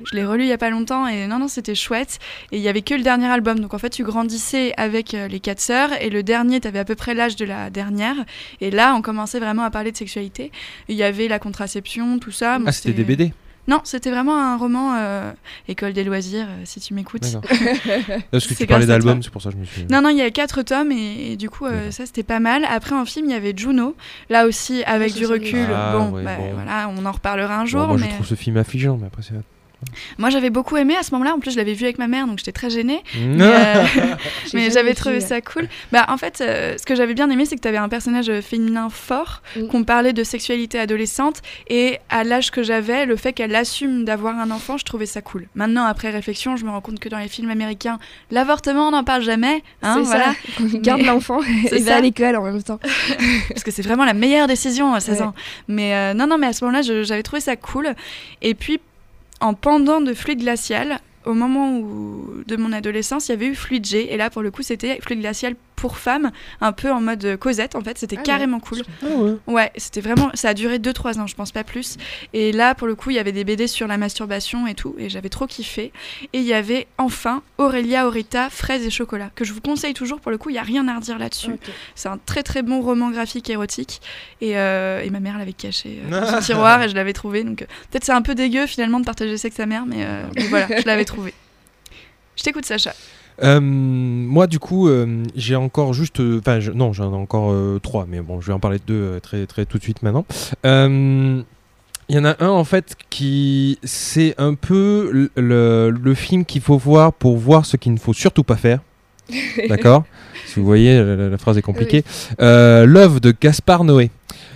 Je l'ai relu il y a pas longtemps et non, non, c'était chouette. Et il y avait que le dernier album. Donc en fait, tu grandissais avec euh, les quatre sœurs et le dernier, tu avais à peu près l'âge de la dernière. Et là, on commençait vraiment à parler de sexualité. Il y avait la contraception, tout ça. Bon, ah c'était des BD Non, c'était vraiment un roman euh, École des loisirs, euh, si tu m'écoutes. *laughs* parce que C'est tu parlais d'album c'est pour ça que je me suis Non, non, il y avait quatre tomes et, et du coup, euh, ça c'était pas mal. Après, en film, il y avait Juno. Là aussi, avec ça, du recul, Ah, bon, ouais, bah, bon. voilà, on en reparlera un Bon, jour. moi mais... je trouve ce film affligeant mais après c'est Moi, j'avais beaucoup aimé à ce moment-là. En plus, je l'avais vu avec ma mère, donc j'étais très gênée. Mais, Mm. euh, *laughs* J'ai mais j'avais trouvé ça cool. Bah, en fait, euh, ce que j'avais bien aimé, c'est que tu avais un personnage féminin fort, Mm. qu'on parlait de sexualité adolescente, et à l'âge que j'avais, le fait qu'elle assume d'avoir un enfant, je trouvais ça cool. Maintenant, après réflexion, je me rends compte que dans les films américains, l'avortement, on n'en parle jamais. Hein, c'est voilà. ça, garde Mais- l'enfant *laughs* C'est et va ça. à l'école en même temps. *laughs* parce que c'est vraiment la meilleure décision à 16 Ouais. ans. Mais euh, non, non, mais à ce moment-là, j'avais trouvé ça cool. Et puis, en pendant de Fluide Glacial, au moment où, de mon adolescence, il y avait eu Fluide G. Et là, pour le coup, c'était Fluide Glacial pour femmes, un peu en mode Cosette, en fait. C'était Ah ouais. carrément cool. Ah ouais. Ouais, c'était vraiment. Ça a duré 2-3 ans, je pense pas plus. Et là, pour le coup, il y avait des BD sur la masturbation et tout, et j'avais trop kiffé. Et il y avait enfin Aurélia Aurita, Fraises et Chocolat, que je vous conseille toujours. Pour le coup, il y a rien à redire là-dessus. C'est un très très bon roman graphique érotique. Et, euh, et ma mère l'avait caché euh, dans son *laughs* tiroir et je l'avais trouvé. Donc euh, peut-être c'est un peu dégueu finalement de partager ça avec sa mère, mais, euh, *laughs* mais voilà, je l'avais trouvé. Je t'écoute, Sacha. Euh, moi, du coup, euh, j'ai encore juste. euh, Enfin, je- non, j'en ai encore euh, trois, mais bon, je vais en parler de deux très, très tout de suite maintenant. Il y en a un, en fait, qui. C'est un peu le, le- film qu'il faut voir pour voir ce qu'il ne faut surtout pas faire. *laughs* D'accord? Si vous voyez, la, la- la phrase est compliquée. Euh, L'œuvre de Gaspard Noé.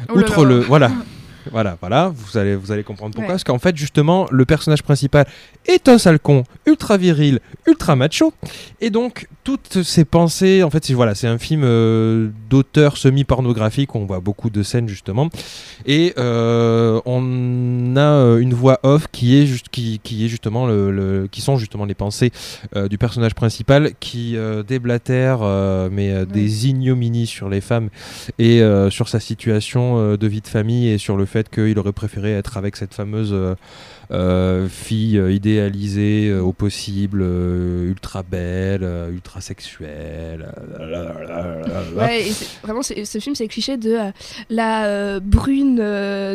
Oh là Outre là. le. Voilà. *laughs* Voilà, voilà, vous allez, vous allez comprendre pourquoi. Ouais. Parce qu'en fait, justement, le personnage principal est un sale con, ultra viril, ultra macho. Et donc, toutes ces pensées, en fait, c'est voilà, c'est un film euh, d'auteur semi-pornographique. On voit beaucoup de scènes, justement. Et euh, on a euh, une voix off qui est, juste, qui, qui est justement le, le- qui sont justement les pensées euh, du personnage principal qui déblatère mais des ignominies sur les femmes et sur sa situation de vie de famille et sur le fait qu'il aurait préféré être avec cette fameuse euh, euh, fille idéalisée euh, au possible, ultra belle, ultra sexuelle. Ouais, et vraiment, ce film, c'est le cliché de la brune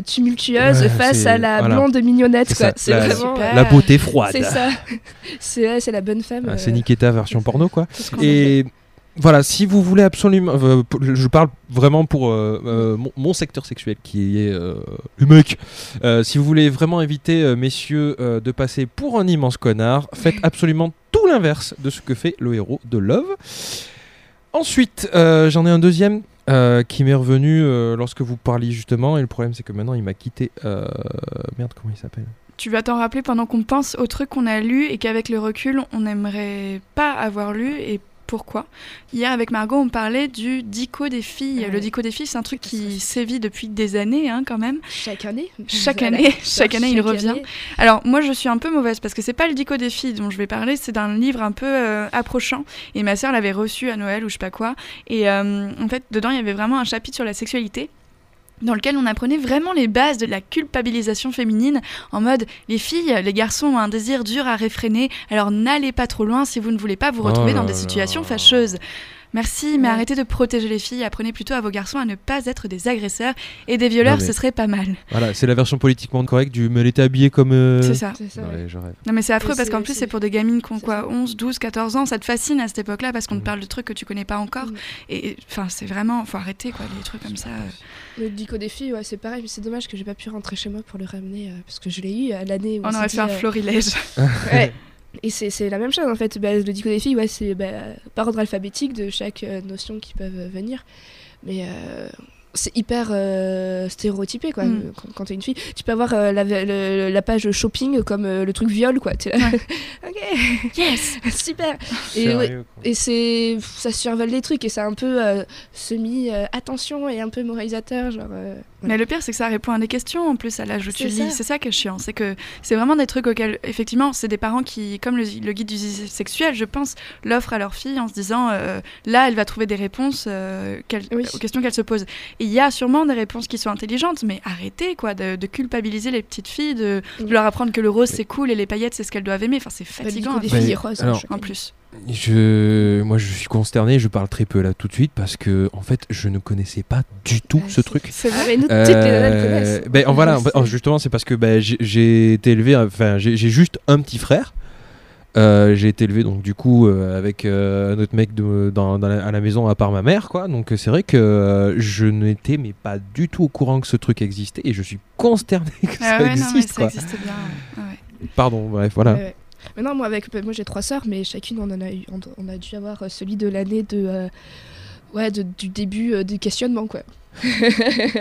tumultueuse Ouais, face à la voilà. blonde mignonnette. C'est la- vraiment. Super. La beauté froide. *laughs* C'est ça. C'est la bonne femme. Ah, c'est Nikita version porno quoi. ce Et voilà, si vous voulez absolument, euh, je parle vraiment pour euh, euh, mon, secteur sexuel qui est euh, si vous voulez vraiment éviter, messieurs, de passer pour un immense connard, faites absolument tout l'inverse de ce que fait le héros de Love. Ensuite, j'en ai un deuxième. qui m'est revenu lorsque vous parliez justement et le problème c'est que maintenant il m'a quitté merde comment il s'appelle? Tu vas t'en rappeler pendant qu'on pense aux trucs qu'on a lus et qu'avec le recul, on n'aimerait pas avoir lu et pourquoi. Hier, avec Margot, on parlait du dico des filles. Ouais. Le dico des filles, c'est un truc qui sévit depuis des années, hein, quand même. Chaque année. Chaque Voilà. année, chaque année, il revient. année. Alors, moi, je suis un peu mauvaise parce que c'est pas le dico des filles dont je vais parler, c'est d'un livre un peu euh, approchant. Et ma sœur l'avait reçu à Noël ou je sais pas quoi. Et euh, en fait, dedans, il y avait vraiment un chapitre sur la sexualité dans lequel on apprenait vraiment les bases de la culpabilisation féminine, en mode les filles, les garçons ont un désir dur à réfréner, alors n'allez pas trop loin si vous ne voulez pas vous Oh retrouver dans des situations fâcheuses. Merci, mais Ouais. arrêtez de protéger les filles, apprenez plutôt à vos garçons à ne pas être des agresseurs et des violeurs, Non, mais- ce serait pas mal. voilà c'est la version politiquement correcte du mais elle était habillée comme euh, C'est ça. C'est ça. Non, ouais. mais je rêve. Non mais c'est affreux parce qu'en plus c'est- pour des gamines qui ont quoi ça. 11, 12, 14 ans, ça te fascine à cette époque-là parce qu'on te Mm. parle de trucs que tu connais pas encore Mm. et enfin c'est vraiment faut arrêter quoi des trucs comme ça. euh. Le dico des filles, ouais, c'est pareil, mais c'est dommage que j'ai pas pu rentrer chez moi pour le ramener euh, parce que je l'ai eu à l'année où On aurait fait un euh, florilège. *laughs* Ouais. Et c'est c'est la même chose en fait. Bah, le dico des filles, ouais, c'est bah, par ordre alphabétique de chaque euh, notion qui peuvent euh, venir. Mais euh, c'est hyper euh, stéréotypé quoi. Mm. Quand, quand t'es une fille, tu peux avoir euh, la, le- la page shopping comme euh, le truc viol quoi. T'es là. *laughs* ok, yes. *laughs* super. Et, ouais, et c'est ça survole les trucs et c'est un peu euh, semi euh, attention et un peu moralisateur genre. Mais le pire c'est que ça répond à des questions en plus à l'âge où tu C'est lis. ça. C'est ça qui est chiant, c'est que c'est vraiment des trucs auxquels effectivement c'est des parents qui comme le, le guide du zizi sexuel je pense l'offrent à leur fille en se disant euh, là elle va trouver des réponses euh, Oui. aux questions qu'elle se pose. Et il y a sûrement des réponses qui sont intelligentes mais arrêtez quoi de, de culpabiliser les petites filles de, de Oui. leur apprendre que le rose c'est cool et les paillettes c'est ce qu'elles doivent aimer. Enfin c'est bah, fatigant. des. Mais- filles roses. alors- en plus. Je, moi, je suis consterné. Je parle très peu là tout de suite parce que, en fait, je ne connaissais pas du tout Ouais, ce truc. C'est Ah, mais nous, toutes les nanas le Euh, connaissent. ben, en voilà, en justement, c'est parce que ben, j'ai- j'ai été élevé, enfin, j'ai j'ai juste un petit frère. Euh, j'ai été élevé donc du coup euh, avec euh, un autre mec de- dans, dans la- à la maison à part ma mère quoi donc c'est vrai que euh, je n'étais mais pas du tout au courant que ce truc existait et je suis consterné que Ah ça ouais, non, mais existe ça quoi. existe bien. ouais. Ouais. pardon bref voilà Ouais, ouais. Mais non, moi, avec, bah, moi j'ai trois sœurs, mais chacune on en a eu, on, on a dû avoir euh, celui de l'année de, euh, ouais, de- du début euh, du questionnement quoi. *laughs*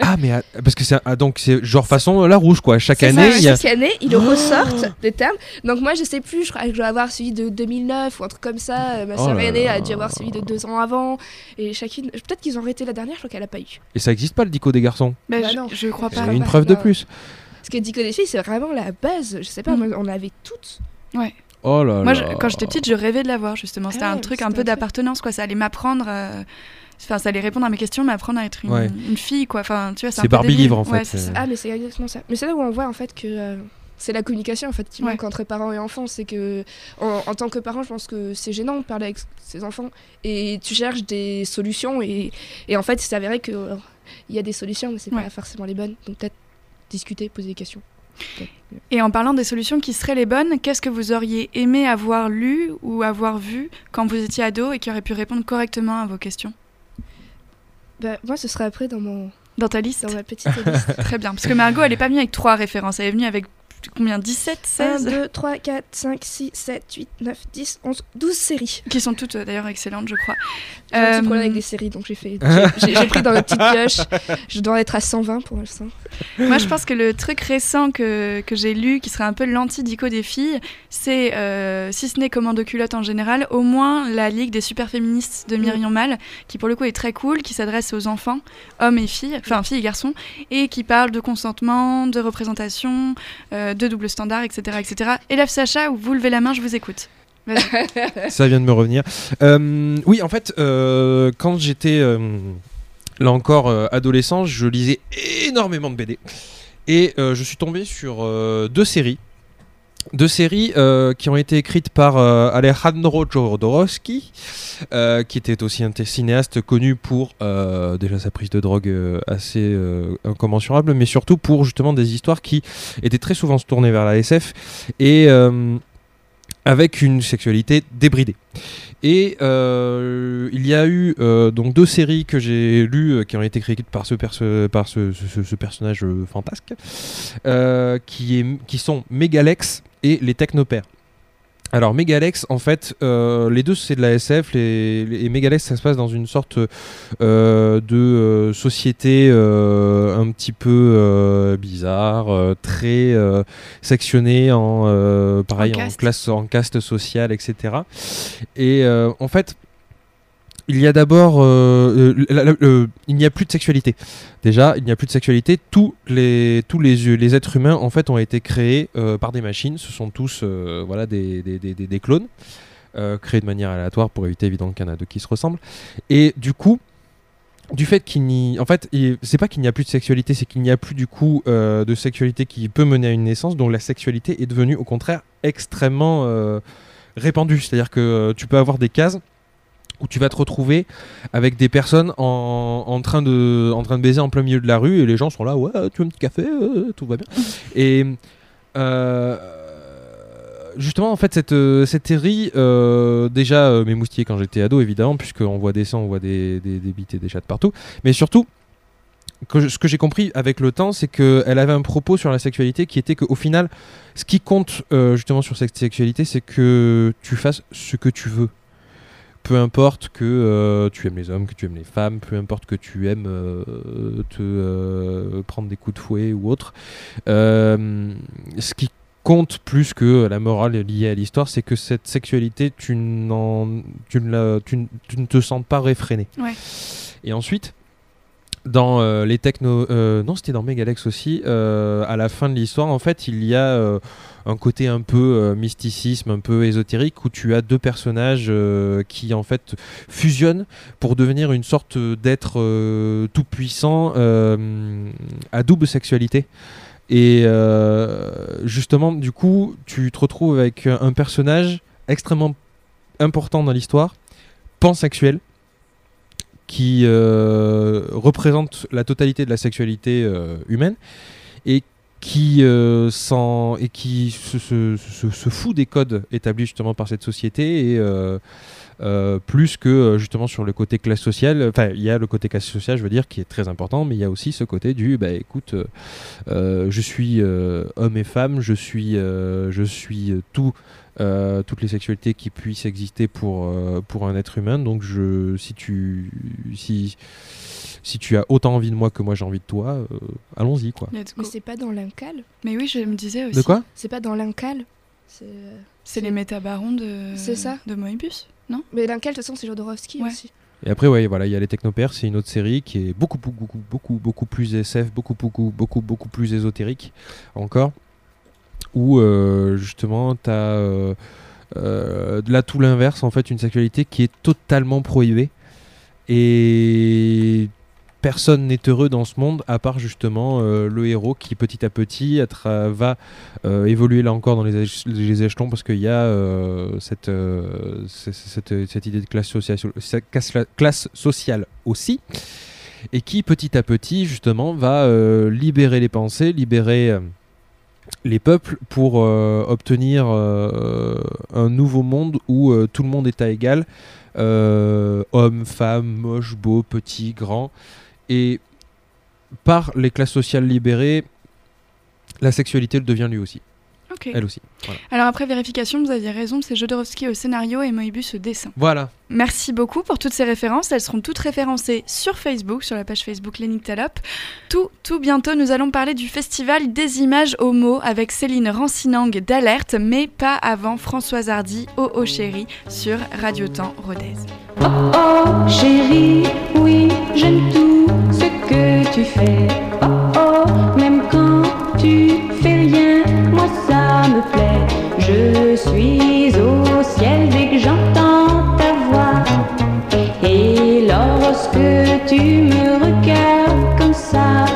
ah mais ah, parce que c'est ah, donc c'est genre façon la rouge quoi chaque année ça, il y a chaque année ils Oh ressortent des termes. Donc moi je sais plus, je crois que je dois avoir celui de 2009 ou un truc comme ça. Ma Oh sœur aînée a dû avoir celui de deux ans avant. Et chacune, peut-être qu'ils ont arrêté la dernière, je crois qu'elle a pas eu. et ça existe pas le dico des garçons? Bah, Bah je, non. je crois pas. une preuve de plus Parce que Dico des filles c'est vraiment la base. Je sais pas, Mm. moi, on l'avait toutes. Oh là Moi, là je- quand j'étais petite, je rêvais de l'avoir justement. C'était Ah un ouais, truc un peu d'appartenance, quoi. Ça allait m'apprendre. euh, Enfin, ça allait répondre à mes questions, m'apprendre à être une, Ouais. une fille, quoi. Enfin, tu vois, c'est Barbie livre, en Ouais, fait, ça. Ah mais c'est exactement ça. Mais c'est là où on voit en fait que euh, c'est la communication en fait qui Ouais. manque entre parents et enfants. C'est que en, en tant que parent, je pense que c'est gênant de parler avec ses enfants et tu cherches des solutions et, et en fait c'est avéré que euh, il y a des solutions mais c'est Ouais. pas forcément les bonnes. Donc peut-être discuter, poser des questions. Et en parlant des solutions qui seraient les bonnes, qu'est-ce que vous auriez aimé avoir lu ou avoir vu quand vous étiez ado et qui aurait pu répondre correctement à vos questions? Bah, moi ce serait après dans mon Dans ta liste? dans ma petite liste. *laughs* Très bien. Parce que Margot, elle est pas venue avec trois références. Elle est venue avec combien? 17, 1, 16 2, 3, 4, 5, 6, 7, 8, 9, 10, 11, 12 séries. Qui sont toutes euh, d'ailleurs excellentes, je crois. J'ai un petit Euh, problème avec les séries, donc j'ai fait. j'ai- pris dans la petite pioche. Je dois être à 120 pour l'instant. Moi, je pense que le truc récent que, que j'ai lu, qui serait un peu l'anti-dico des filles, c'est, euh, si ce n'est Commando culotte en général, au moins la Ligue des super féministes de Myriam Mal, qui pour le coup est très cool, qui s'adresse aux enfants, hommes et filles, enfin filles et garçons, et qui parle de consentement, de représentation, euh, de double standard, etc., etc. Élève Sacha, ou vous levez la main, je vous écoute. *laughs* Ça vient de me revenir. Euh, oui, en fait, euh, quand j'étais euh, là encore adolescent, je lisais énormément de BD. Et je suis tombé sur deux séries. Deux séries euh, qui ont été écrites par euh, Alejandro Jodorowsky, euh, qui était aussi un cinéaste connu pour déjà sa prise de drogue assez incommensurable, mais surtout pour justement des histoires qui étaient très souvent tournées vers la SF et avec une sexualité débridée. Et il y a eu donc deux séries que j'ai lues qui ont été écrites par ce, personnage fantasque, qui, qui sont Megalex et les Technopères. Alors Megalex, en fait, euh, les deux c'est de la SF, les, les- et Megalex ça se passe dans une sorte euh, de euh, société un petit peu bizarre, très sectionnée en pareil En classe, en caste sociale, etc. Et en fait, il y a d'abord, euh, euh, il n'y a plus de sexualité. Déjà, il n'y a plus de sexualité. Tous les, tous les, les êtres humains, en fait, ont été créés euh, par des machines. Ce sont tous, voilà, des, des, des- des- clones créés de manière aléatoire pour éviter évidemment qu'il y en a deux qui se ressemblent. Et du coup, du fait qu'il n'y, en fait, c'est pas qu'il n'y a plus de sexualité, c'est qu'il n'y a plus du coup de sexualité qui peut mener à une naissance. Donc la sexualité est devenue au contraire extrêmement répandue. C'est-à-dire que tu peux avoir des cases où tu vas te retrouver avec des personnes en, en train de, en train de baiser en plein milieu de la rue et les gens sont là, ouais, tu veux un petit café, euh, tout va bien. *laughs* et euh, justement, en fait, cette, euh, cette série, euh, déjà, euh, m'émoustillait quand j'étais ado, évidemment, puisqu'on voit des sangs, on voit des, des, des bites et des chats de partout. Mais surtout, que je- ce que j'ai compris avec le temps, c'est qu'elle avait un propos sur la sexualité qui était qu'au final, ce qui compte justement sur cette sexualité, c'est que tu fasses ce que tu veux. Peu importe que euh, tu aimes les hommes, que tu aimes les femmes, peu importe que tu aimes euh, te euh, prendre des coups de fouet ou autre. Ce qui compte plus que la morale liée à l'histoire, c'est que cette sexualité, tu, ne la- tu ne- tu ne te sens pas réfréné. Ouais. Et ensuite, dans euh, les techno... euh, non, c'était dans Megalex aussi. euh, à la fin de l'histoire, en fait, il y a un côté un peu euh, mysticisme, un peu ésotérique, où tu as deux personnages euh, qui, en fait, fusionnent pour devenir une sorte d'être euh, tout-puissant euh, à double sexualité. Et justement, du coup, tu te retrouves avec un personnage extrêmement important dans l'histoire, pansexuel, qui représente la totalité de la sexualité humaine et qui, euh, s'en- et qui se, fout des codes établis justement par cette société et euh, euh, plus que justement sur le côté classe sociale. Enfin, il y a le côté classe sociale, je veux dire, qui est très important, mais il y a aussi ce côté du, bah écoute, je suis homme et femme, je suis, je suis tout. toutes les sexualités qui puissent exister pour, pour un être humain. Donc, je, si, tu, si, si tu as autant envie de moi que moi j'ai envie de toi, euh, allons-y. quoi. Mais c'est pas dans l'incal Mais oui, je me disais aussi. De quoi C'est pas dans l'incal C'est. euh, les métabarons de, C'est ça. de Moebius, non? Mais l'incal, de toute façon, c'est Jodorowsky Ouais. aussi. Et après, ouais, voilà, il y a les Technopères, c'est une autre série qui est beaucoup, beaucoup, beaucoup, beaucoup, beaucoup plus SF, beaucoup, beaucoup, beaucoup, beaucoup plus ésotérique encore, où euh, justement, tu as là tout l'inverse, en fait, une sexualité qui est totalement prohibée. Et personne n'est heureux dans ce monde à part justement euh, le héros qui petit à petit va euh, évoluer là encore dans les, éche- les échelons parce qu'il y a euh, cette, idée de classe sociale, classe, sociale aussi et qui petit à petit justement va libérer les pensées, libérer les peuples pour obtenir un nouveau monde où tout le monde est à égal, euh, homme, femme, moche, beau, petit, grand, et par les classes sociales libérées, la sexualité le devient lui aussi. Ok. elle aussi. Voilà. Alors après vérification, vous aviez raison, c'est Jodorowsky au scénario et Moebius au dessin. Voilà. Merci beaucoup pour toutes ces références. Elles seront toutes référencées sur Facebook, sur la page Facebook Lénique Talop. Tout, tout bientôt, nous allons parler du festival des images homo avec Céline Rancinang d'Alerte, mais pas avant Françoise Hardy, Oh Oh Chérie, sur Radio Temps Rodez. Oh chérie, oui, j'aime tout tu fais. Oh oh, même quand tu fais rien, moi ça me plaît. Je suis au ciel dès que j'entends ta voix. Et lorsque tu me regardes comme ça,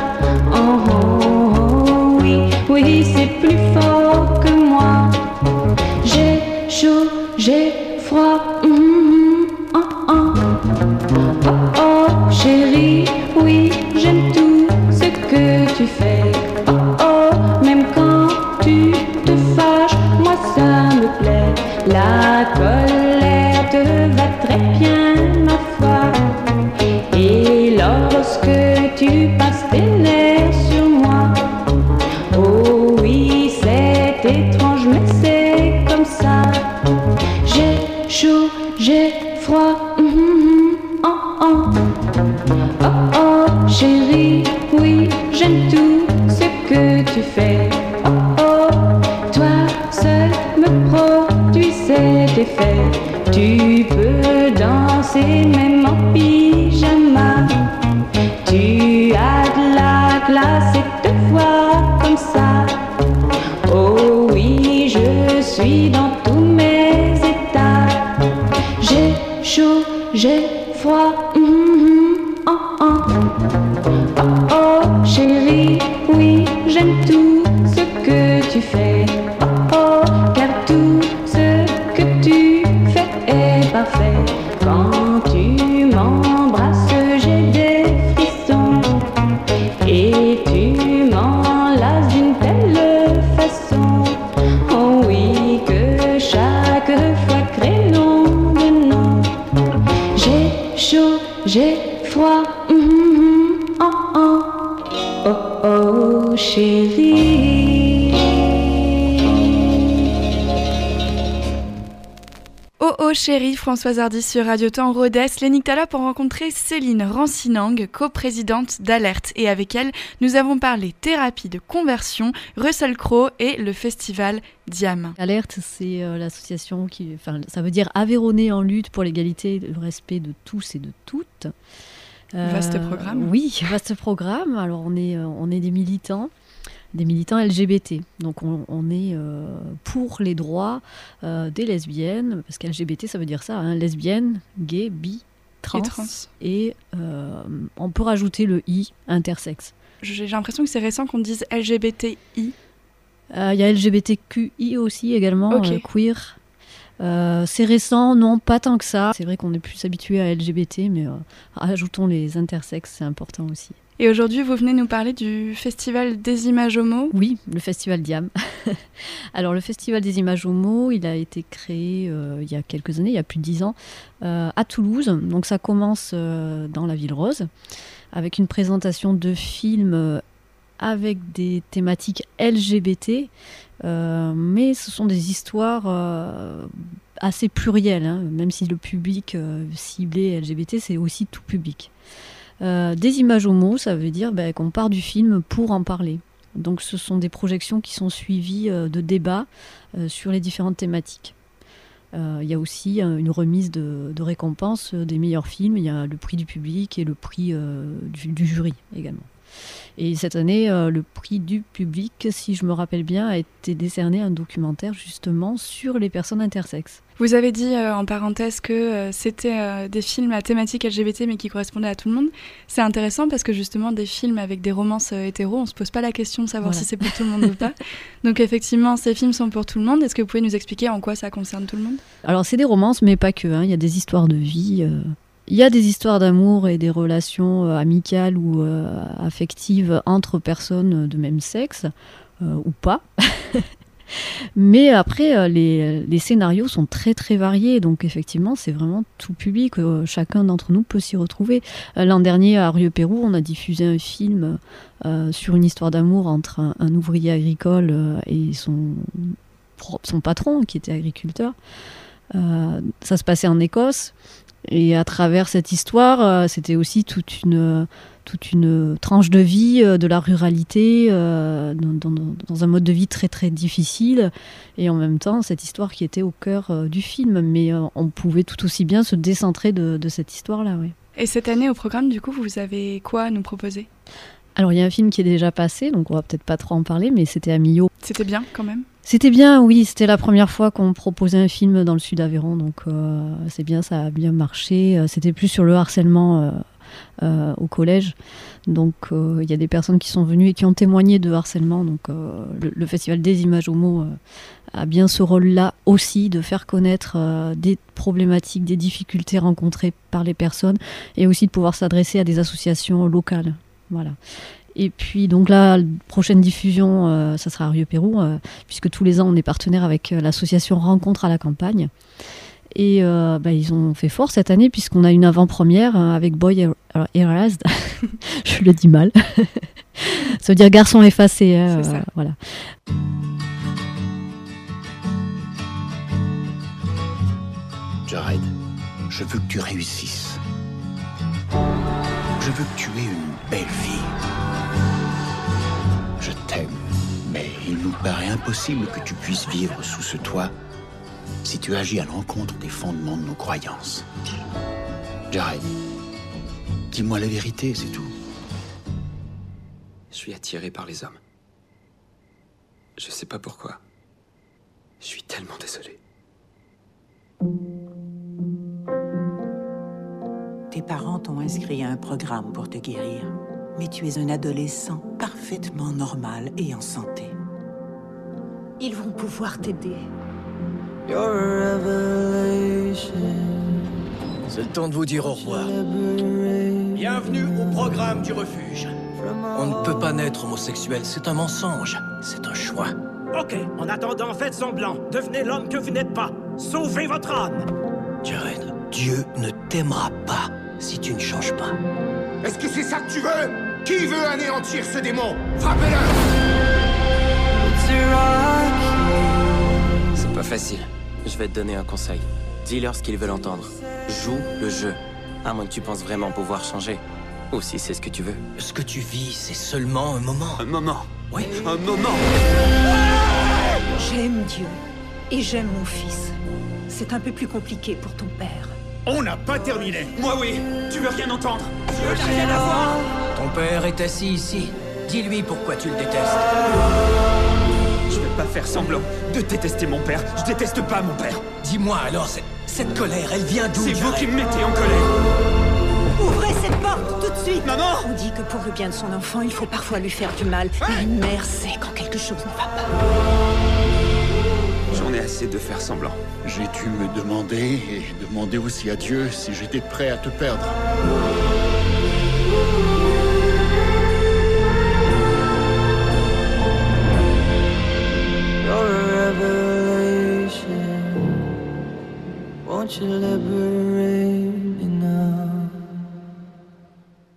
oh oh, oh, oui, oui, c'est plus fort que moi. J'ai chaud, j'ai froid. Tu fais. Françoise Hardy sur Radio Temps Rodez. Lénique Talop a rencontré Céline Rancinang, coprésidente d'Alerte. Et avec elle, nous avons parlé thérapie de conversion, Russell Crowe et le festival Diam. Alerte, c'est euh, l'association qui, enfin, ça veut dire Aveyronais en lutte pour l'égalité et le respect de tous et de toutes. Vaste programme. Oui, *laughs* vaste programme. Alors on est, euh, on est des militants, des militants LGBT. Donc on, on est euh, pour les droits euh, des lesbiennes, parce qu'LGBT ça veut dire ça, hein, lesbienne, gay, bi, trans, Et trans. et euh, on peut rajouter le i, intersexe. J'ai l'impression que c'est récent qu'on dise LGBTI. Il y a LGBTQI aussi également, Ok. euh, queer. Euh, c'est récent, non, pas tant que ça. C'est vrai qu'on est plus habitué à LGBT, mais euh, ajoutons les intersexes, c'est important aussi. Et aujourd'hui, vous venez nous parler du festival des images homo. Oui, le festival Diam. *laughs* Alors, le festival des images homo, il a été créé euh, il y a quelques années, il y a plus de dix ans, euh, à Toulouse. Donc, ça commence euh, dans la Ville Rose, avec une présentation de films avec des thématiques LGBT, mais ce sont des histoires assez plurielles, hein, même si le public ciblé LGBT, c'est aussi tout public. Euh, des images homo, ça veut dire ben, qu'on part du film pour en parler. Donc ce sont des projections qui sont suivies euh, de débats euh, sur les différentes thématiques. Il y a aussi une remise de, récompenses des meilleurs films. Il y a le prix du public et le prix du, jury également. Et cette année, le prix du public, si je me rappelle bien, a été décerné un documentaire justement sur les personnes intersexes. Vous avez dit euh, en parenthèse que euh, c'était euh, des films à thématique LGBT mais qui correspondaient à tout le monde. C'est intéressant parce que justement des films avec des romances hétéros, on se pose pas la question de savoir Voilà. si c'est pour tout le monde ou pas. *laughs* Donc effectivement, ces films sont pour tout le monde. Est-ce que vous pouvez nous expliquer en quoi ça concerne tout le monde? Alors c'est des romances, mais pas que. hein. Il y a des histoires de vie. Il y a des histoires d'amour et des relations amicales ou affectives entre personnes de même sexe, ou pas. *laughs* Mais après, euh, les, scénarios sont très très variés, donc effectivement, c'est vraiment tout public. euh, chacun d'entre nous peut s'y retrouver. Euh, L'an dernier, à Rieux-Pérou, on a diffusé un film sur une histoire d'amour entre un, ouvrier agricole et son, patron, qui était agriculteur. Ça se passait en Écosse. Et à travers cette histoire, c'était aussi toute une, toute une tranche de vie euh, de la ruralité, euh, dans, dans- dans un mode de vie très très difficile, et en même temps cette histoire qui était au cœur euh, du film. Mais on pouvait tout aussi bien se décentrer de, de cette histoire-là. oui. Et cette année au programme, du coup, vous avez quoi à nous proposer? Alors il y a un film qui est déjà passé, donc on va peut-être pas trop en parler, mais c'était à Millau. C'était bien quand même? C'était bien, oui, c'était la première fois qu'on proposait un film dans le sud Aveyron, donc euh, c'est bien, ça a bien marché. C'était plus sur le harcèlement euh, euh, au collège, donc euh, il y a des personnes qui sont venues et qui ont témoigné de harcèlement, donc euh, le, Festival des images homo a bien ce rôle-là aussi de faire connaître des problématiques, des difficultés rencontrées par les personnes, et aussi de pouvoir s'adresser à des associations locales. Voilà. Et puis donc là, prochaine diffusion, ça sera à Rieux-Pérou, euh, puisque tous les ans on est partenaire avec l'association Rencontre à la campagne. Et bah, ils ont fait fort cette année puisqu'on a une avant-première avec Boy Er- Erased. *laughs* Je le dis mal. *laughs* ça veut dire garçon effacé. hein, C'est ça. euh, voilà. Jared, je veux que tu réussisses. Je veux que tu aies une belle vie. Je t'aime, mais il nous paraît impossible que tu puisses vivre sous ce toit si tu agis à l'encontre des fondements de nos croyances. Jared, dis-moi la vérité, c'est tout. Je suis attiré par les hommes. Je sais pas pourquoi. Je suis tellement désolé. Tes parents t'ont inscrit à un programme pour te guérir. Mais tu es un adolescent parfaitement normal et en santé. Ils vont pouvoir t'aider. C'est le temps de vous dire au revoir. Bienvenue au programme du refuge. On ne peut pas naître homosexuel, c'est un mensonge. C'est un choix. Ok, en attendant, faites semblant. Devenez l'homme que vous n'êtes pas. Sauvez votre âme. Jared, Dieu ne t'aimera pas si tu ne changes pas. Est-ce que c'est ça que tu veux? Qui veut anéantir ce démon? Frappez-le C'est pas facile. Je vais te donner un conseil. Dis-leur ce qu'ils veulent entendre. Joue le jeu. À moins que tu penses vraiment pouvoir changer. Ou si c'est ce que tu veux. Ce que tu vis, c'est seulement un moment. Un moment. Oui. Un moment. J'aime Dieu et j'aime mon fils. C'est un peu plus compliqué pour ton père. On n'a pas terminé. Moi oui. Tu veux rien entendre Tu veux rien avoir Ton père est assis ici. Dis-lui pourquoi tu le détestes. Pas faire semblant de détester mon père. Je déteste pas mon père. Dis-moi alors, cette, cette colère, elle vient d'où C'est vous qui me mettez en colère. Ouvrez cette porte tout de suite Maman On dit que pour le bien de son enfant, il faut parfois lui faire du mal. Mais une mère sait quand quelque chose ne va pas. J'en ai assez de faire semblant. J'ai dû me demander et demander aussi à Dieu si j'étais prêt à te perdre.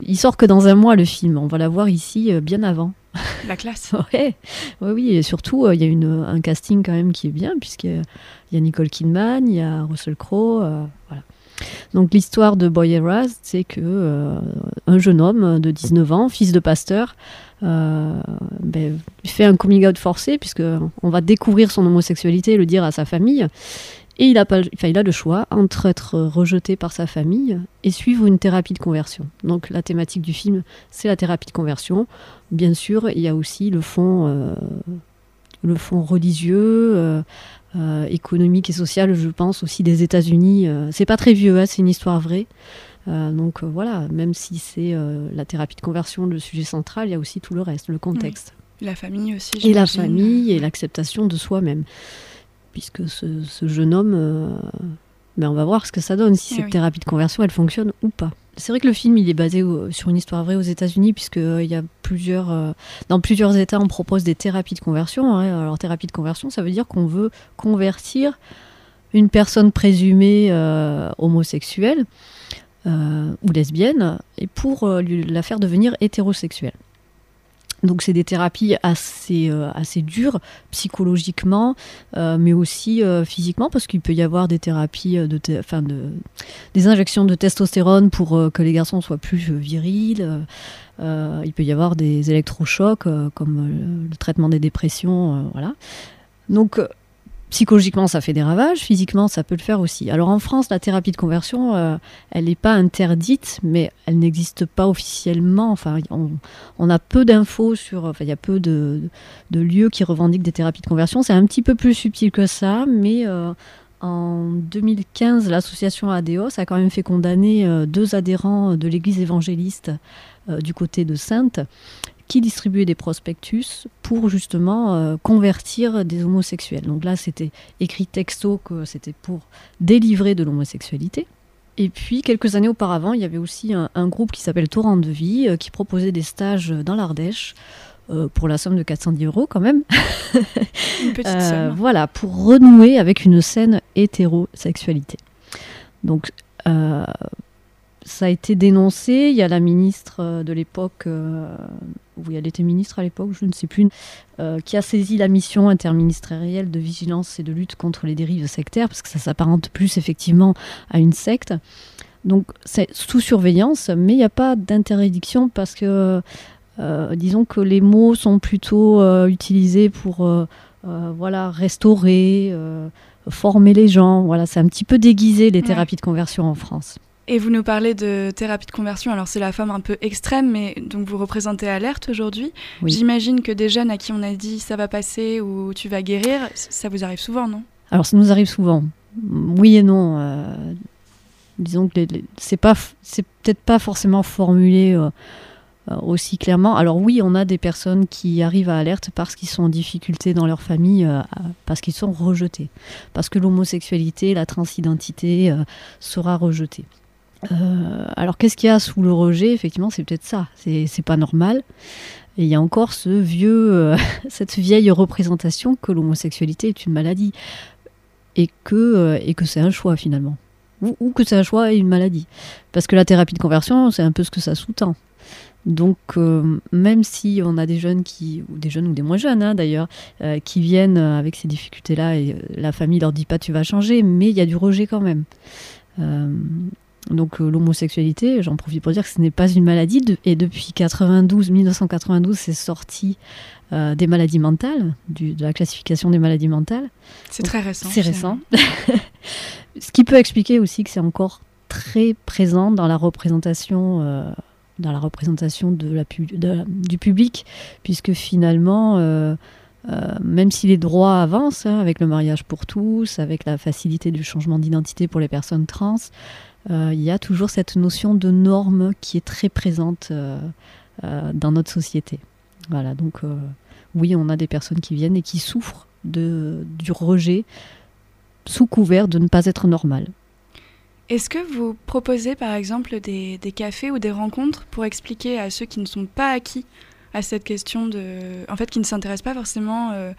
Il sort que dans un mois le film. On va la voir ici euh, bien avant. *laughs* La classe. *laughs* Ouais, ouais, oui, et surtout, euh, il y a une, un casting quand même qui est bien, puisqu'il y a Nicole Kidman, il y a Russell Crowe, euh, voilà. Donc l'histoire de Boy Eras, c'est que euh, un jeune homme de 19 ans, fils de pasteur, euh, ben, fait un coming out forcé, puisque on va découvrir son homosexualité et le dire à sa famille. Et il a, pas, enfin, il a le choix entre être rejeté par sa famille et suivre une thérapie de conversion. Donc la thématique du film, c'est la thérapie de conversion. Bien sûr, il y a aussi le fond, euh, le fond religieux, euh, euh, économique et social, je pense aussi des États-Unis. C'est pas très vieux, hein, c'est une histoire vraie. Donc voilà, même si c'est la thérapie de conversion le sujet central, il y a aussi tout le reste, le contexte. La famille aussi. Et la famille et l'acceptation de soi-même. Puisque ce, ce jeune homme, euh, ben on va voir ce que ça donne, si Eh cette oui. thérapie de conversion, elle fonctionne ou pas. c'est vrai que le film il est basé au- sur une histoire vraie aux États-Unis puisque euh, il y a plusieurs euh, dans plusieurs États on propose des thérapies de conversion. hein. Alors thérapie de conversion, ça veut dire qu'on veut convertir une personne présumée euh, homosexuelle ou lesbienne et pour lui- la faire devenir hétérosexuelle. Donc c'est des thérapies assez, euh, assez dures psychologiquement, euh, mais aussi euh, physiquement, parce qu'il peut y avoir des thérapies, de, de, des injections de testostérone pour que les garçons soient plus virils. il peut y avoir des électrochocs, comme le traitement des dépressions. voilà. Donc psychologiquement, ça fait des ravages, physiquement, ça peut le faire aussi. Alors en France, la thérapie de conversion, euh, elle n'est pas interdite, mais elle n'existe pas officiellement. Enfin, on, a peu d'infos sur. Enfin, il y a peu de, lieux qui revendiquent des thérapies de conversion. C'est un petit peu plus subtil que ça, mais euh, en 2015, l'association ADEOS a quand même fait condamner euh, deux adhérents de l'église évangéliste du côté de Sainte qui distribuaient des prospectus pour justement euh, convertir des homosexuels. Donc là, c'était écrit texto que c'était pour délivrer de l'homosexualité. Et puis, quelques années auparavant, il y avait aussi un, un groupe qui s'appelle Torrent de Vie, euh, qui proposait des stages dans l'Ardèche, euh, pour la somme de 410 euros quand même. Une petite somme. Voilà, pour renouer avec une saine hétérosexualité. Donc, ça a été dénoncé. Il y a la ministre euh, de l'époque, euh, oui, elle était ministre à l'époque, je ne sais plus, euh, qui a saisi la mission interministérielle de vigilance et de lutte contre les dérives sectaires, parce que ça s'apparente plus effectivement à une secte. Donc, c'est sous surveillance, mais il n'y a pas d'interdiction parce que, euh, disons que les mots sont plutôt utilisés pour, voilà, restaurer, former les gens. Voilà, c'est un petit peu déguisé les Ouais. thérapies de conversion en France. Et vous nous parlez de thérapie de conversion, alors c'est la forme un peu extrême, mais donc vous représentez Alerte aujourd'hui. Oui. J'imagine que des jeunes à qui on a dit ça va passer ou tu vas guérir, ça vous arrive souvent, non? Alors, ça nous arrive souvent. Oui et non. euh, disons que c'est pas, c'est peut-être pas forcément formulé euh, euh, aussi clairement. Alors oui, on a des personnes qui arrivent à alerte parce qu'ils sont en difficulté dans leur famille, euh, parce qu'ils sont rejetés, parce que l'homosexualité, la transidentité euh, sera rejetée. Euh, alors qu'est-ce qu'il y a sous le rejet? Effectivement, c'est peut-être ça. C'est pas normal. Et il y a encore ce vieux, euh, *laughs* cette vieille représentation que l'homosexualité est une maladie et que, euh, et que c'est un choix finalement. Ou, que c'est un choix et une maladie. Parce que la thérapie de conversion, c'est un peu ce que ça sous-tend. Donc, même si on a des jeunes qui, ou des jeunes ou des moins jeunes hein, d'ailleurs, qui viennent avec ces difficultés-là et la famille leur dit pas tu vas changer, mais il y a du rejet quand même. Donc euh, l'homosexualité, j'en profite pour dire que ce n'est pas une maladie de- et depuis 92, 1992, c'est sorti euh, des maladies mentales, du- de la classification des maladies mentales. C'est très récent, C'est récent. *laughs* Ce qui peut expliquer aussi que c'est encore très présent dans la représentation, euh, dans la représentation de la pu- de la- du public, puisque finalement, euh, même si les droits avancent hein, avec le mariage pour tous, avec la facilité du changement d'identité pour les personnes trans, il y a toujours cette notion de norme qui est très présente euh, euh, dans notre société. Voilà, donc euh, oui, on a des personnes qui viennent et qui souffrent de, du rejet sous couvert de ne pas être normal. Est-ce que vous proposez par exemple des, cafés ou des rencontres pour expliquer à ceux qui ne sont pas acquis à cette question de. En fait, qui ne s'intéressent pas forcément euh, euh,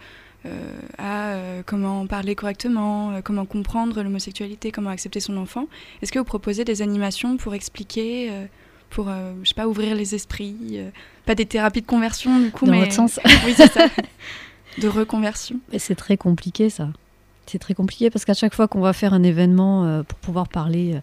à euh, comment parler correctement, euh, comment comprendre l'homosexualité, comment accepter son enfant Est-ce que vous proposez des animations pour expliquer, euh, pour, euh, je sais pas, ouvrir les esprits euh, Pas des thérapies de conversion du coup, Dans mais. votre sens *laughs* Oui, c'est ça. de reconversion. Mais c'est très compliqué ça. C'est très compliqué parce qu'à chaque fois qu'on va faire un événement euh, pour pouvoir parler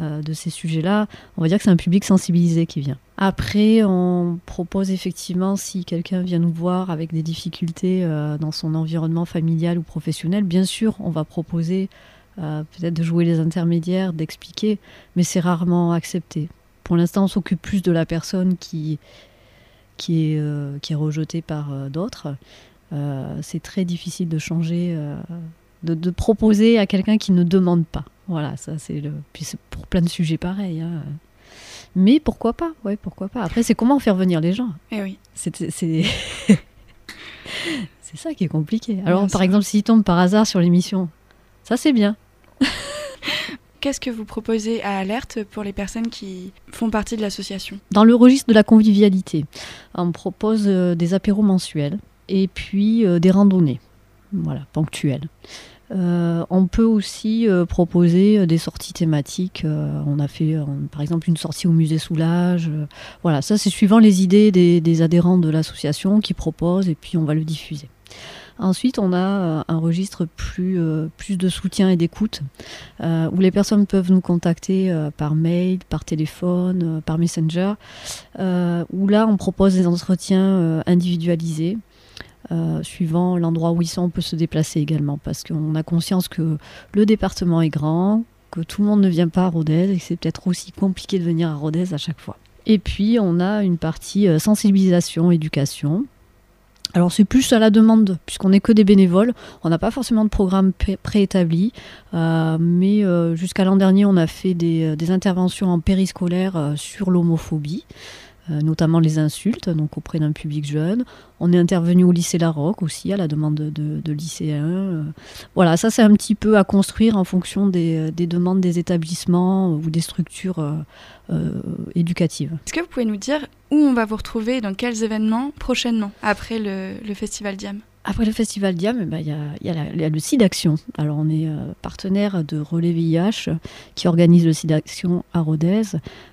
euh, de ces sujets-là, on va dire que c'est un public sensibilisé qui vient. Après, on propose effectivement, si quelqu'un vient nous voir avec des difficultés euh, dans son environnement familial ou professionnel, bien sûr, on va proposer euh, peut-être de jouer les intermédiaires, d'expliquer, mais c'est rarement accepté. Pour l'instant, on s'occupe plus de la personne qui, qui, est, euh, qui est rejetée par d'autres. C'est très difficile de changer, de, proposer à quelqu'un qui ne demande pas. Voilà, ça c'est le. Puis pour plein de sujets pareils. hein. Mais pourquoi pas Ouais, pourquoi pas. Après, c'est comment faire venir les gens. Eh oui. C'est c'est c'est *laughs* ça qui est compliqué. Alors, Bien par sûr. exemple, s'ils tombent par hasard sur l'émission, ça c'est bien. qu'est-ce que vous proposez à Alerte pour les personnes qui font partie de l'association? Dans le registre de la convivialité, on propose euh, des apéros mensuels et puis euh, des randonnées, voilà, ponctuelles. Euh, on peut aussi euh, proposer euh, des sorties thématiques. On a fait, par exemple, une sortie au musée Soulage. voilà, ça c'est suivant les idées des, adhérents de l'association qui proposent et puis on va le diffuser. Ensuite, on a un registre plus, de soutien et d'écoute, où les personnes peuvent nous contacter par mail, par téléphone, par messenger, où là, on propose des entretiens individualisés. Euh, suivant l'endroit où ils sont, on peut se déplacer également, parce qu'on a conscience que le département est grand, que tout le monde ne vient pas à Rodez et que c'est peut-être aussi compliqué de venir à Rodez à chaque fois. Et puis, on a une partie euh, sensibilisation, éducation. Alors c'est plus à la demande, puisqu'on n'est que des bénévoles, on n'a pas forcément de programme pré- préétabli, euh, mais jusqu'à l'an dernier on a fait des, interventions en périscolaire sur l'homophobie, notamment les insultes, donc auprès d'un public jeune. On est intervenu au lycée Larocque aussi, à la demande de, lycéens. euh. Voilà, ça c'est un petit peu à construire en fonction des, des demandes des établissements ou des structures euh, euh, éducatives. Est-ce que vous pouvez nous dire où on va vous retrouver et dans quels événements prochainement, après le, le festival Diam? Après le festival Diam, eh ben, il y, a, y y le site d'action. Alors on est euh, partenaire de Relais VIH qui organise le site d'action à Rodez.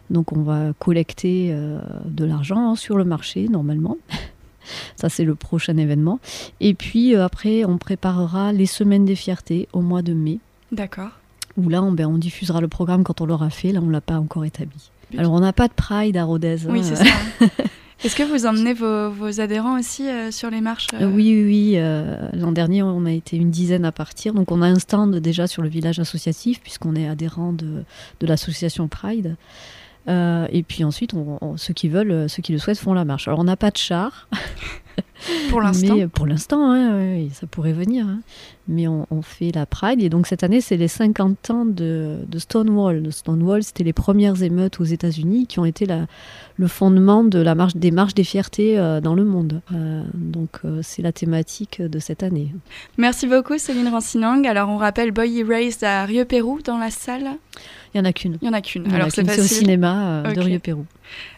Donc on va collecter euh, de l'argent sur le marché normalement. *laughs* Ça c'est le prochain événement. Et puis euh, après on préparera les semaines des fiertés au mois de mai. D'accord. Où là on, ben, on diffusera le programme quand on l'aura fait. Là on l'a pas encore établi. Alors on n'a pas de Pride à Rodez. Oui, hein. c'est ça. *laughs* Est-ce que vous emmenez vos, adhérents aussi euh, sur les marches euh, Oui, oui, euh, L'an dernier, on a été une dizaine à partir. Donc, on a un stand déjà sur le village associatif, puisqu'on est adhérent de, l'association Pride. Et puis ensuite, ceux qui veulent, ceux qui le souhaitent, font la marche. Alors, on n'a pas de char. *laughs* Pour l'instant. Mais euh, pour l'instant, hein, ça pourrait venir. hein. Mais on, on fait la Pride. Et donc, cette année, c'est les 50 ans de, de Stonewall. De Stonewall, c'était les premières émeutes aux États-Unis qui ont été la, le fondement de la marche, des marches des fiertés euh, dans le monde. Euh, donc, euh, c'est la thématique de cette année. Merci beaucoup Céline Rancinang. Alors on rappelle Boy Erased à Rieux-Pérou dans la salle? Il y en a qu'une. Il y en a qu'une. Alors c'est au cinéma de. Rieux-Pérou.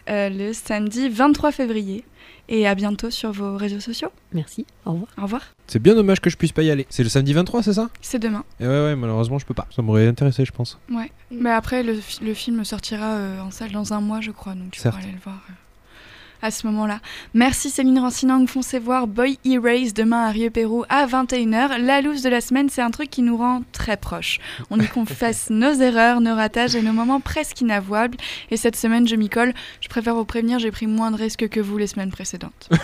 Le samedi 23 février. Et à bientôt sur vos réseaux sociaux. Merci. Au revoir. Au revoir. C'est bien dommage que je puisse pas y aller. C'est le samedi 23, c'est ça? C'est demain. Et ouais, ouais, malheureusement, je peux pas. Ça m'aurait intéressé, je pense. Ouais. Mais après, le, fi- le film sortira euh, en salle dans un mois, je crois. Donc tu Certes. pourras aller le voir euh, à ce moment-là. Merci Céline Rancinang. Foncez voir Boy Erase demain à Rieux-Pérou à 21h. La loose de la semaine, c'est un truc qui nous rend très proches. On y confesse *laughs* nos erreurs, nos ratages et nos moments presque inavouables. Et cette semaine, je m'y colle. Je préfère vous prévenir, j'ai pris moins de risques que vous les semaines précédentes. *laughs*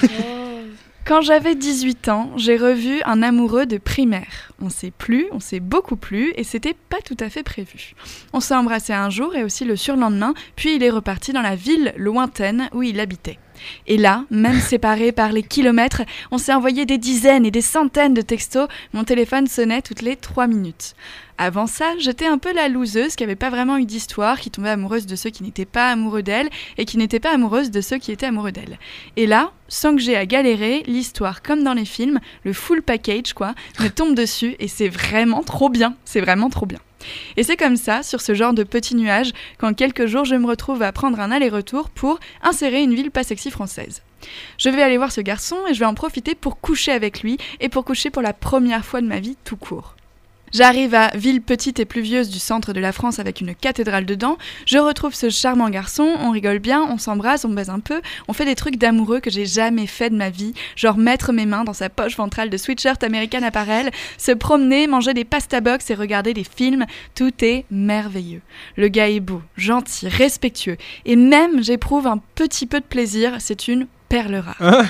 Quand j'avais 18 ans, j'ai revu un amoureux de primaire. On s'est plu, on s'est beaucoup plu, et c'était pas tout à fait prévu. On s'est embrassé un jour et aussi le surlendemain, puis il est reparti dans la ville lointaine où il habitait. Et là, même séparés par les kilomètres, on s'est envoyé des dizaines et des centaines de textos. Mon téléphone sonnait toutes les trois minutes. Avant ça, j'étais un peu la loseuse qui avait pas vraiment eu d'histoire, qui tombait amoureuse de ceux qui n'étaient pas amoureux d'elle et qui n'était pas amoureuse de ceux qui étaient amoureux d'elle. Et là, sans que j'ai à galérer, l'histoire, comme dans les films, le full package quoi, me tombe dessus et c'est vraiment trop bien. C'est vraiment trop bien. Et c'est comme ça, sur ce genre de petit nuage, qu'en quelques jours, je me retrouve à prendre un aller-retour pour insérer une ville pas sexy française. Je vais aller voir ce garçon et je vais en profiter pour coucher avec lui et pour coucher pour la première fois de ma vie tout court. J'arrive à ville petite et pluvieuse du centre de la France avec une cathédrale dedans. Je retrouve ce charmant garçon, on rigole bien, on s'embrasse, on baise un peu, on fait des trucs d'amoureux que j'ai jamais fait de ma vie, genre mettre mes mains dans sa poche ventrale de sweatshirt American Apparel, se promener, manger des pasta box et regarder des films, tout est merveilleux. Le gars est beau, gentil, respectueux et même j'éprouve un petit peu de plaisir, c'est une perle rare.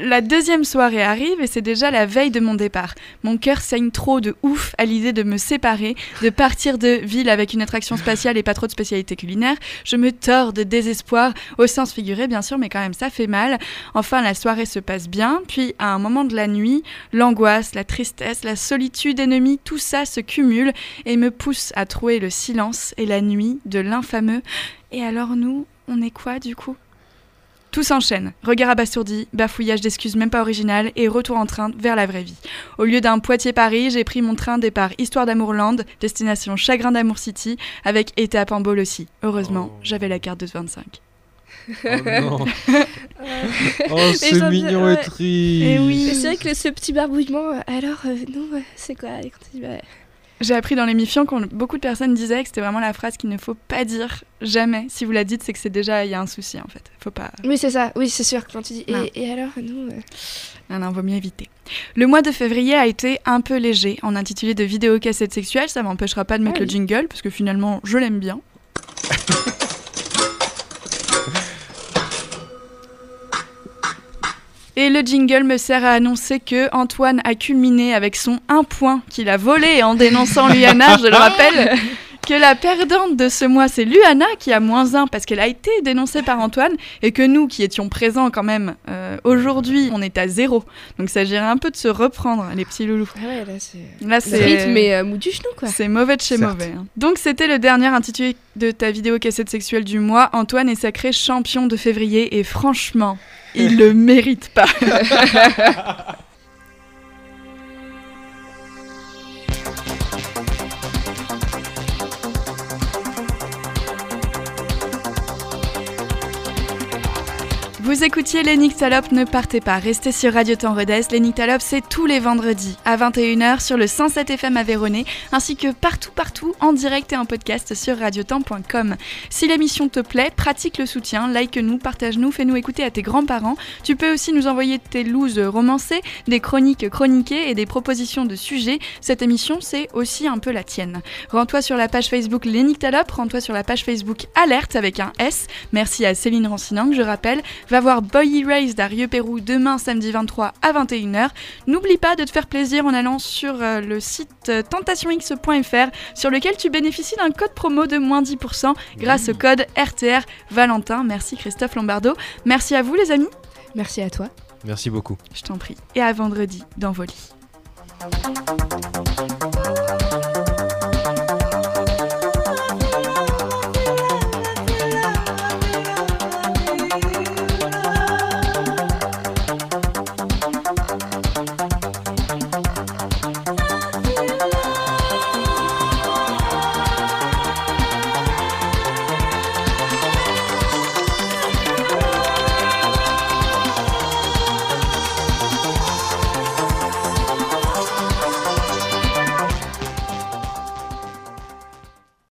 La deuxième soirée arrive et c'est déjà la veille de mon départ. Mon cœur saigne trop de ouf à l'idée de me séparer, de partir de ville avec une attraction spatiale et pas trop de spécialité culinaire. Je me tords de désespoir, au sens figuré bien sûr, mais quand même ça fait mal. Enfin, la soirée se passe bien, puis à un moment de la nuit, l'angoisse, la tristesse, la solitude ennemie, tout ça se cumule et me pousse à trouver le silence et la nuit de l'infameux. Et alors nous, on est quoi du coup? Tout s'enchaîne. Regard abasourdi, bafouillage d'excuses même pas originales et retour en train vers la vraie vie. Au lieu d'un Poitiers-Paris, j'ai pris mon train départ Histoire d'Amourland, destination Chagrin d'Amour City, avec étape en bol aussi. Heureusement, j'avais la carte de 25. Oh non. *laughs* oh, *laughs* Mais c'est mignon ouais. et triste. Et oui. Mais c'est vrai que ce petit barbouillement, euh, alors, euh, nous, euh, c'est quoi bah, J'ai appris dans l'émission qu'on beaucoup de personnes disaient que c'était vraiment la phrase qu'il ne faut pas dire jamais. Si vous la dites, c'est que c'est déjà il y a un souci en fait. Faut pas. Oui, c'est ça, oui, c'est sûr. Quand tu dis, et, et alors, nous. euh, Non, non, vaut mieux éviter. Le mois de février a été un peu léger. En intitulé de vidéo cassette sexuelle, ça m'empêchera pas de mettre Ah le jingle parce que finalement je l'aime bien. *laughs* Et le jingle me sert à annoncer que Antoine a culminé avec son 1 point qu'il a volé en dénonçant Luana, je le *laughs* rappelle. Que la perdante de ce mois, c'est Luana qui a moins 1 parce qu'elle a été dénoncée par Antoine et que nous qui étions présents quand même euh, aujourd'hui, on est à zéro. Donc ça s'agirait un peu de se reprendre, les petits loulous. Ah ouais, là, c'est. Rythme est euh, mou du genou, quoi. c'est mauvais de chez Certes. mauvais. hein. Donc c'était le dernier intitulé de ta vidéo cassette sexuelle du mois. Antoine est sacré champion de février et franchement, il *laughs* le mérite pas. *laughs* Vous écoutiez les ne partez pas, restez sur Radio Temps Redès. Les c'est tous les vendredis à 21h sur le 107 FM Véronée, ainsi que partout, partout, en direct et en podcast sur radiotemps.com. Si l'émission te plaît, pratique le soutien, like-nous, partage-nous, fais-nous écouter à tes grands-parents. Tu peux aussi nous envoyer tes looses romancées, des chroniques chroniquées et des propositions de sujets. Cette émission, c'est aussi un peu la tienne. Rends-toi sur la page Facebook Les rends-toi sur la page Facebook Alerte avec un S. Merci à Céline Rancinan, que je rappelle, voir Boy Erased à Rieux-Pérou demain samedi 23 à 21h. N'oublie pas de te faire plaisir en allant sur euh, le site euh, tentationx.fr sur lequel tu bénéficies d'un code promo de moins 10% grâce au code RTR Valentin. Merci Christophe Lombardo. Merci à vous les amis. Merci à toi. Merci beaucoup. Je t'en prie. Et à vendredi dans vos lits.